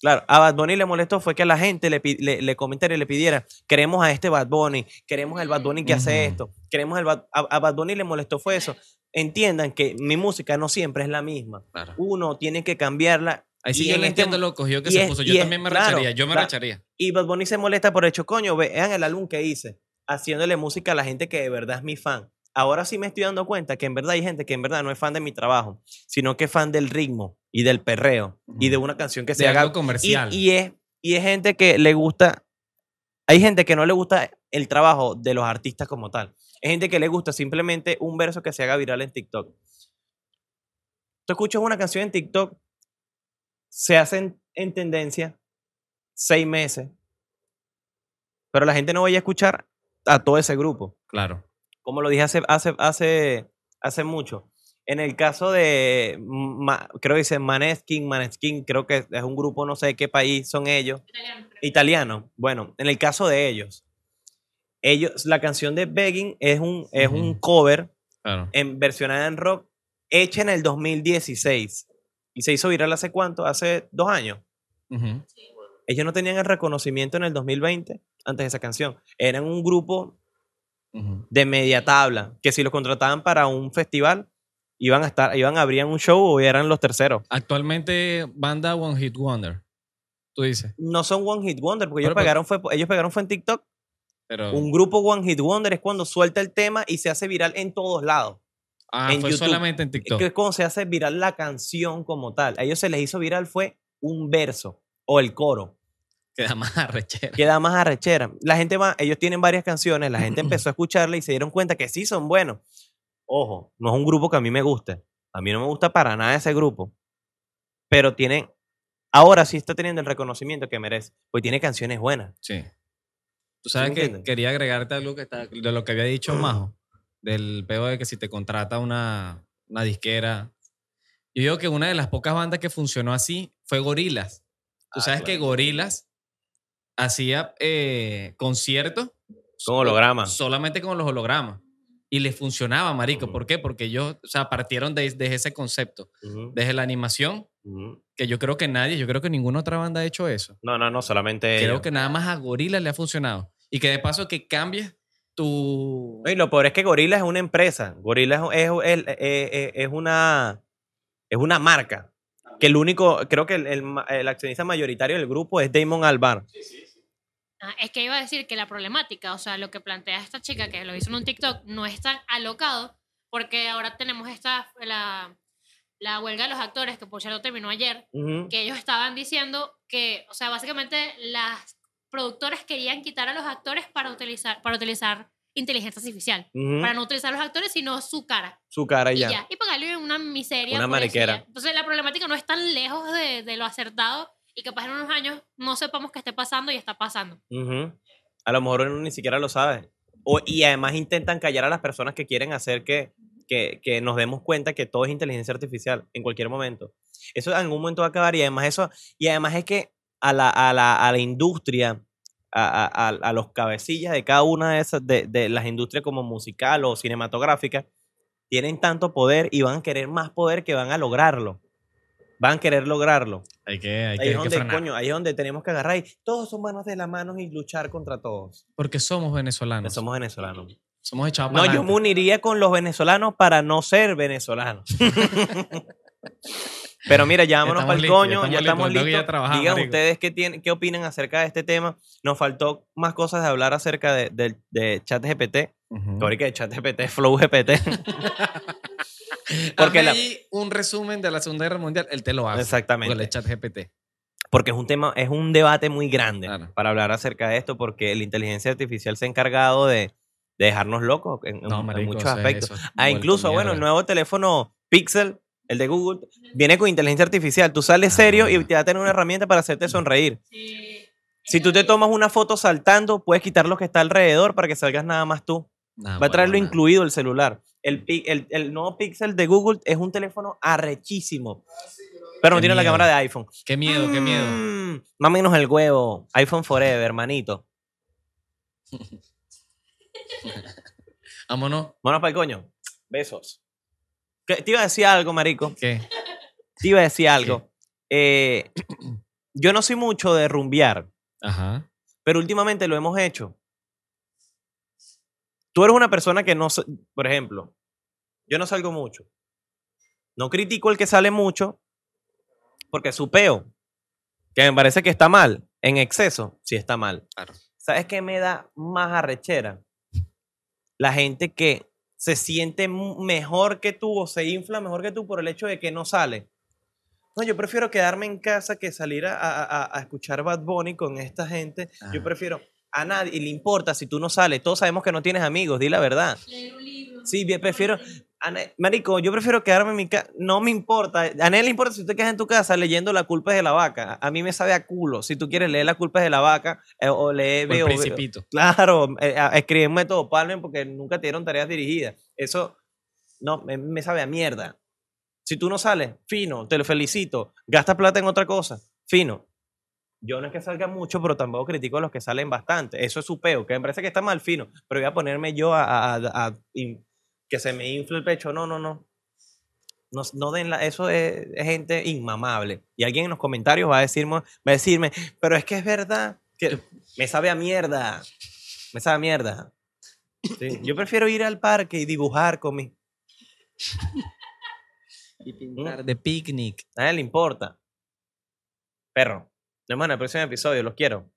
Claro, a Bad Bunny le molestó fue que a la gente le, le, le comentara y le pidiera, queremos a este Bad Bunny, queremos el Bad Bunny que hace esto, queremos el Bad, a, a Bad Bunny le molestó fue eso. Entiendan que mi música no siempre es la misma. Claro. Uno tiene que cambiarla. Ahí sí yo le este entiendo mo- lo cogió que se es- puso. Yo es- también me claro, recharía. Yo me claro. recharía. Y Bad Bunny se molesta por hecho, coño, vean el álbum que hice, haciéndole música a la gente que de verdad es mi fan. Ahora sí me estoy dando cuenta que en verdad hay gente que en verdad no es fan de mi trabajo, sino que es fan del ritmo y del perreo y de una canción que se De haga algo comercial. y, y es, y es gente que le gusta, hay gente que no le gusta el trabajo de los artistas como tal. Hay gente que le gusta simplemente un verso que se haga viral en TikTok. Tú escuchas una canción en TikTok, se hace en, en tendencia seis meses, pero la gente no vaya a escuchar a todo ese grupo Claro. como lo dije hace, hace, hace, hace mucho. En el caso de, Ma- creo que dice Maneskin, Maneskin, creo que es un grupo, no sé de qué país son ellos, italiano. Bueno, en el caso de ellos, ellos, la canción de Begging es un, es un cover Claro. en, versionada en rock hecha en el 2016. Y se hizo viral hace cuánto? Hace dos años. Ellos no tenían el reconocimiento en el 2020 antes de esa canción. Eran un grupo de media tabla que si los contrataban para un festival iban a estar, iban a abrir un show o eran los terceros. Actualmente, banda One Hit Wonder. Tú dices. No son One Hit Wonder porque ellos pues- fue, ellos pegaron fue en TikTok. Pero. Un grupo One Hit Wonder es cuando suelta el tema y se hace viral en todos lados. ah, en fue YouTube. solamente en TikTok. es cuando se hace viral la canción como tal. A ellos se les hizo viral fue un verso o el coro. Queda más arrechera. Queda más arrechera. La gente va, ellos tienen varias canciones, la gente empezó a escucharla y se dieron cuenta que sí son buenos. Ojo, no es un grupo que a mí me guste. A mí no me gusta para nada ese grupo. Pero tienen, ahora sí está teniendo el reconocimiento que merece. Pues tiene canciones buenas. Sí. Tú sabes que entiendes? quería agregarte algo que está, de lo que había dicho Majo, del peo de que si te contrata una, una disquera. Yo digo que una de las pocas bandas que funcionó así fue Gorilas. Tú Ah, sabes que. Gorilas hacía eh, conciertos Con hologramas. solamente con los hologramas. Y les funcionaba, marico. ¿Por qué? Porque ellos, o sea, partieron de, de ese concepto, desde la animación, que yo creo que nadie, yo creo que ninguna otra banda ha hecho eso. No, no, no, solamente Creo ellos. que nada más a Gorillaz le ha funcionado. Y que de paso que cambies tu... Y lo peor es que Gorilla es una empresa. Gorilla es, es- es- es- una, es una marca. Que el único, creo que el, el el accionista mayoritario del grupo es Damon Albarn. Ah, es que iba a decir que la problemática, o sea, lo que plantea esta chica que lo hizo en un TikTok, no es tan alocado, porque ahora tenemos esta, la, la huelga de los actores, que por cierto terminó ayer, Ujú. que ellos estaban diciendo que, o sea, básicamente las productoras querían quitar a los actores para utilizar, para utilizar inteligencia artificial, Ujú. para no utilizar los actores, sino su cara. Su cara y Y ya. ya. Y pagarle una miseria. Una por eso, mariquera. ya. Entonces la problemática no es tan lejos de, de lo acertado y capaz en unos años no sepamos qué esté pasando y está pasando. Ujú. A lo mejor uno ni siquiera lo sabe. O- y además intentan callar a las personas que quieren hacer que, que, que nos demos cuenta que todo es inteligencia artificial en cualquier momento. Eso en algún momento va a acabar y además eso, y además es que a la, a la, a la industria, a, a- los cabecillas de cada una de esas, de, de las industrias como musical o cinematográfica, tienen tanto poder y van a querer más poder que van a lograrlo. Van a querer lograrlo. Hay que, hay Ahí es hay donde, coño, ahí es donde tenemos que agarrar y todos son manos de las manos y luchar contra todos. Porque somos venezolanos. Somos venezolanos. Somos echados No, yo me uniría con los venezolanos para no ser venezolanos. Pero mira, ya vámonos para el coño, ya estamos listos, Digan marico. ustedes qué, tienen, qué opinan acerca de este tema. Nos faltó más cosas de hablar acerca de, de, de ChatGPT. Ujú. Que ahorita ChatGPT es Flow GPT. Porque Hazme la- ahí un resumen de la Segunda Guerra Mundial, él te lo hace. Exactamente. Con el chat GPT. porque es un tema, es un debate muy grande Claro. para hablar acerca de esto, porque la inteligencia artificial se ha encargado de, de dejarnos locos en, en- No, en marico, muchos aspectos. es Ah, incluso, bueno, el nuevo teléfono Pixel, el de Google, viene con inteligencia artificial. Tú sales serio y Ah. te va a tener una herramienta para hacerte sonreír. Si tú te tomas una foto saltando, puedes quitar lo que está alrededor para que salgas nada más tú. Nah, Va a traerlo bueno, incluido el celular. El, el, el nuevo Pixel de Google es un teléfono arrechísimo. Pero no Qué tiene la cámara de iPhone. Qué miedo, qué miedo. Mm, mámenos el huevo. iPhone Forever, hermanito. Vámonos. Vámonos para el coño. Besos. ¿Qué- Te iba a decir algo, marico. ¿Qué? Te iba a decir algo. Eh, yo no soy mucho de rumbear, Ajá. pero últimamente lo hemos hecho. Tú eres una persona que no, por ejemplo, yo no salgo mucho. No critico el que sale mucho porque su peo, que me parece que está mal, en exceso, sí está mal. Claro. ¿Sabes qué me da más arrechera? La gente que se siente mejor que tú o se infla mejor que tú por el hecho de que no sale. No, yo prefiero quedarme en casa que salir a, a- escuchar Bad Bunny con esta gente. Yo prefiero a nadie, y le importa si tú no sales. Todos sabemos que no tienes amigos, di la verdad. Sí, bien, prefiero. a na- Marico, yo prefiero quedarme en mi casa. No me importa. A nadie le importa si tú te quedas en tu casa leyendo La culpa es de la vaca. A mí me sabe a culo. Si tú quieres leer La culpa es de la vaca eh, o leer. O el principito. Claro, eh, en método Palmen porque nunca te dieron tareas dirigidas. Eso no me, me sabe a mierda. Si tú no sales, fino, te lo felicito. Gastas plata en otra cosa, fino. Yo no es que salga mucho, pero tampoco critico a los que salen bastante. Eso es su peo, que me parece que está mal fino. Pero voy a ponerme yo a, a- a- a- in- que se me infle el pecho. No, no, no. No, no den la- eso es, es gente inmamable. Y alguien en los comentarios va a, decirme, va a decirme, pero es que es verdad. Que me sabe a mierda. Me sabe a mierda. Sí, Yo prefiero ir al parque y dibujar con mi... Y pintar de picnic. A nadie le importa. Perro. Nos vemos en el próximo episodio. Los quiero.